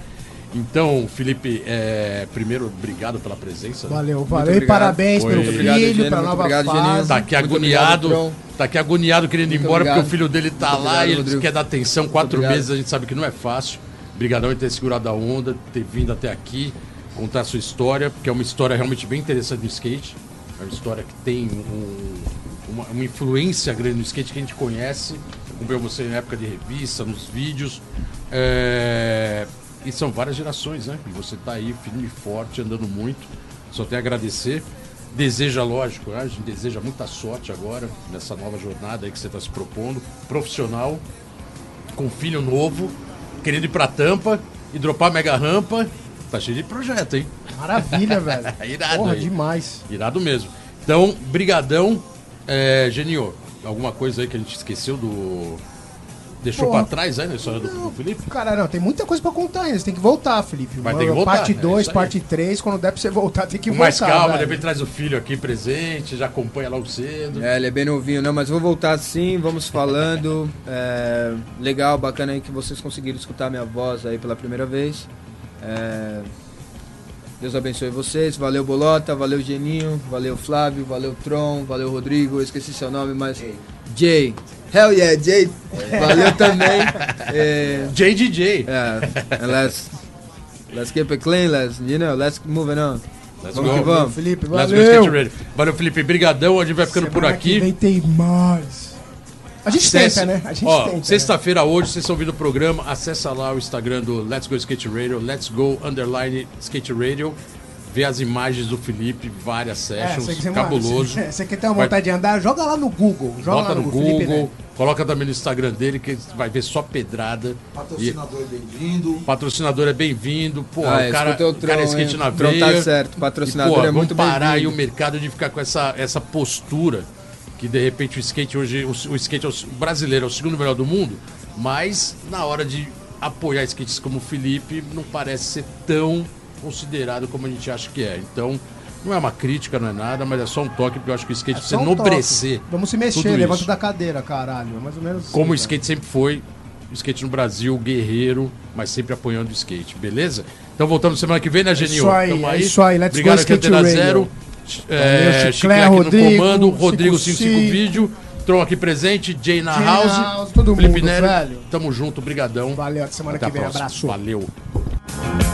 Então, Felipe, é, primeiro, obrigado pela presença. Valeu, valeu. E parabéns Foi. pelo obrigado, filho, pela nova obrigado, fase. Geninho. Tá aqui Muito agoniado, obrigado, tá aqui agoniado querendo ir Muito embora obrigado. porque o filho dele tá Muito lá obrigado, e ele Rodrigo. quer dar atenção. Quatro meses a gente sabe que não é fácil. Obrigadão em ter segurado a onda, ter vindo até aqui, contar a sua história, porque é uma história realmente bem interessante do skate. É uma história que tem um- uma, uma influência grande no skate que a gente conhece. Acompanhou você na época de revista, nos vídeos. É, E são várias gerações, né? E você tá aí firme e forte, andando muito. Só tenho a agradecer. Deseja, lógico, né? a gente deseja muita sorte agora nessa nova jornada aí que você está se propondo. Profissional, com filho novo, querendo ir pra tampa e dropar mega rampa. Tá cheio de projeto, hein? Maravilha, velho. Irado Porra, aí. demais. Irado mesmo. Então, brigadão. É, Genio, alguma coisa aí que a gente esqueceu do... Deixou Porra. pra trás aí na história do, do Felipe? Cara, não, tem muita coisa pra contar ainda. Você tem que voltar, Felipe. Vai ter que voltar, Parte é 2, isso aí. parte 3. Quando der pra você voltar, tem que Com voltar. mais calma, velho. de repente traz o filho aqui presente, já acompanha logo cedo. É, ele é bem novinho, não, mas vou voltar sim, vamos falando. É, legal, bacana aí que vocês conseguiram escutar minha voz aí pela primeira vez. É, Deus abençoe vocês, valeu Bolota, valeu Geninho, valeu Flávio, valeu Tron, valeu Rodrigo, eu esqueci seu nome, mas. Jay. Hell yeah, Jay! Valeu também. É, JDJ. é, and let's, let's keep it clean, let's, you know, let's moving on. Let's Vamos go. que vamos. Felipe, Let's go valeu. Skate Radio. Valeu, Felipe. Brigadão. A gente vai ficando por Semana que aqui. vem tem mais. A gente Acesse- tenta, né? A gente Ó, tenta. né? sexta-feira hoje, vocês estão ouvindo o programa, acessa lá o Instagram do Let's Go Skate Radio, Let's Go Underline Skate Radio, vê as imagens do Felipe, várias É, sessions, você, você, cabuloso. Você, você quer ter uma Vai- vontade de andar? Joga lá no Google. Joga Bota lá no no, Felipe, Google, né? coloca também no Instagram dele, que vai ver só pedrada. E Patrocinador bem-vindo. patrocinador é bem-vindo. Pô, Ah, o cara, o cara é skate na Tron veia. tá certo, patrocinador E, pô, é muito vamos parar aí bem-vindo. o mercado de ficar com essa, essa postura que de repente o skate hoje, o, o skate é o brasileiro é o segundo melhor do mundo, mas na hora de apoiar skates como o Felipe, não parece ser tão considerado como a gente acha que é. Então, não é uma crítica, não é nada, mas é só um toque, porque eu acho que o skate É precisa um enobrecer. toque. Vamos se mexer, levanta isso. da cadeira, caralho. É mais ou menos Como o assim, skate sempre foi, o skate no Brasil, guerreiro, mas sempre apoiando o skate, beleza? Então voltamos semana que vem, né, Genil? isso aí, Tamo é isso aí, let's Obrigado Antena. Zero. É, Chiclé Rodrigo, no comando, Rodrigo 55 55 Vídeo, Tron aqui presente, Jay na House, House, todo Felipe mundo, Neri, velho. tamo junto, brigadão. Valeu, até semana Até que vem. próxima. Abraço. Valeu.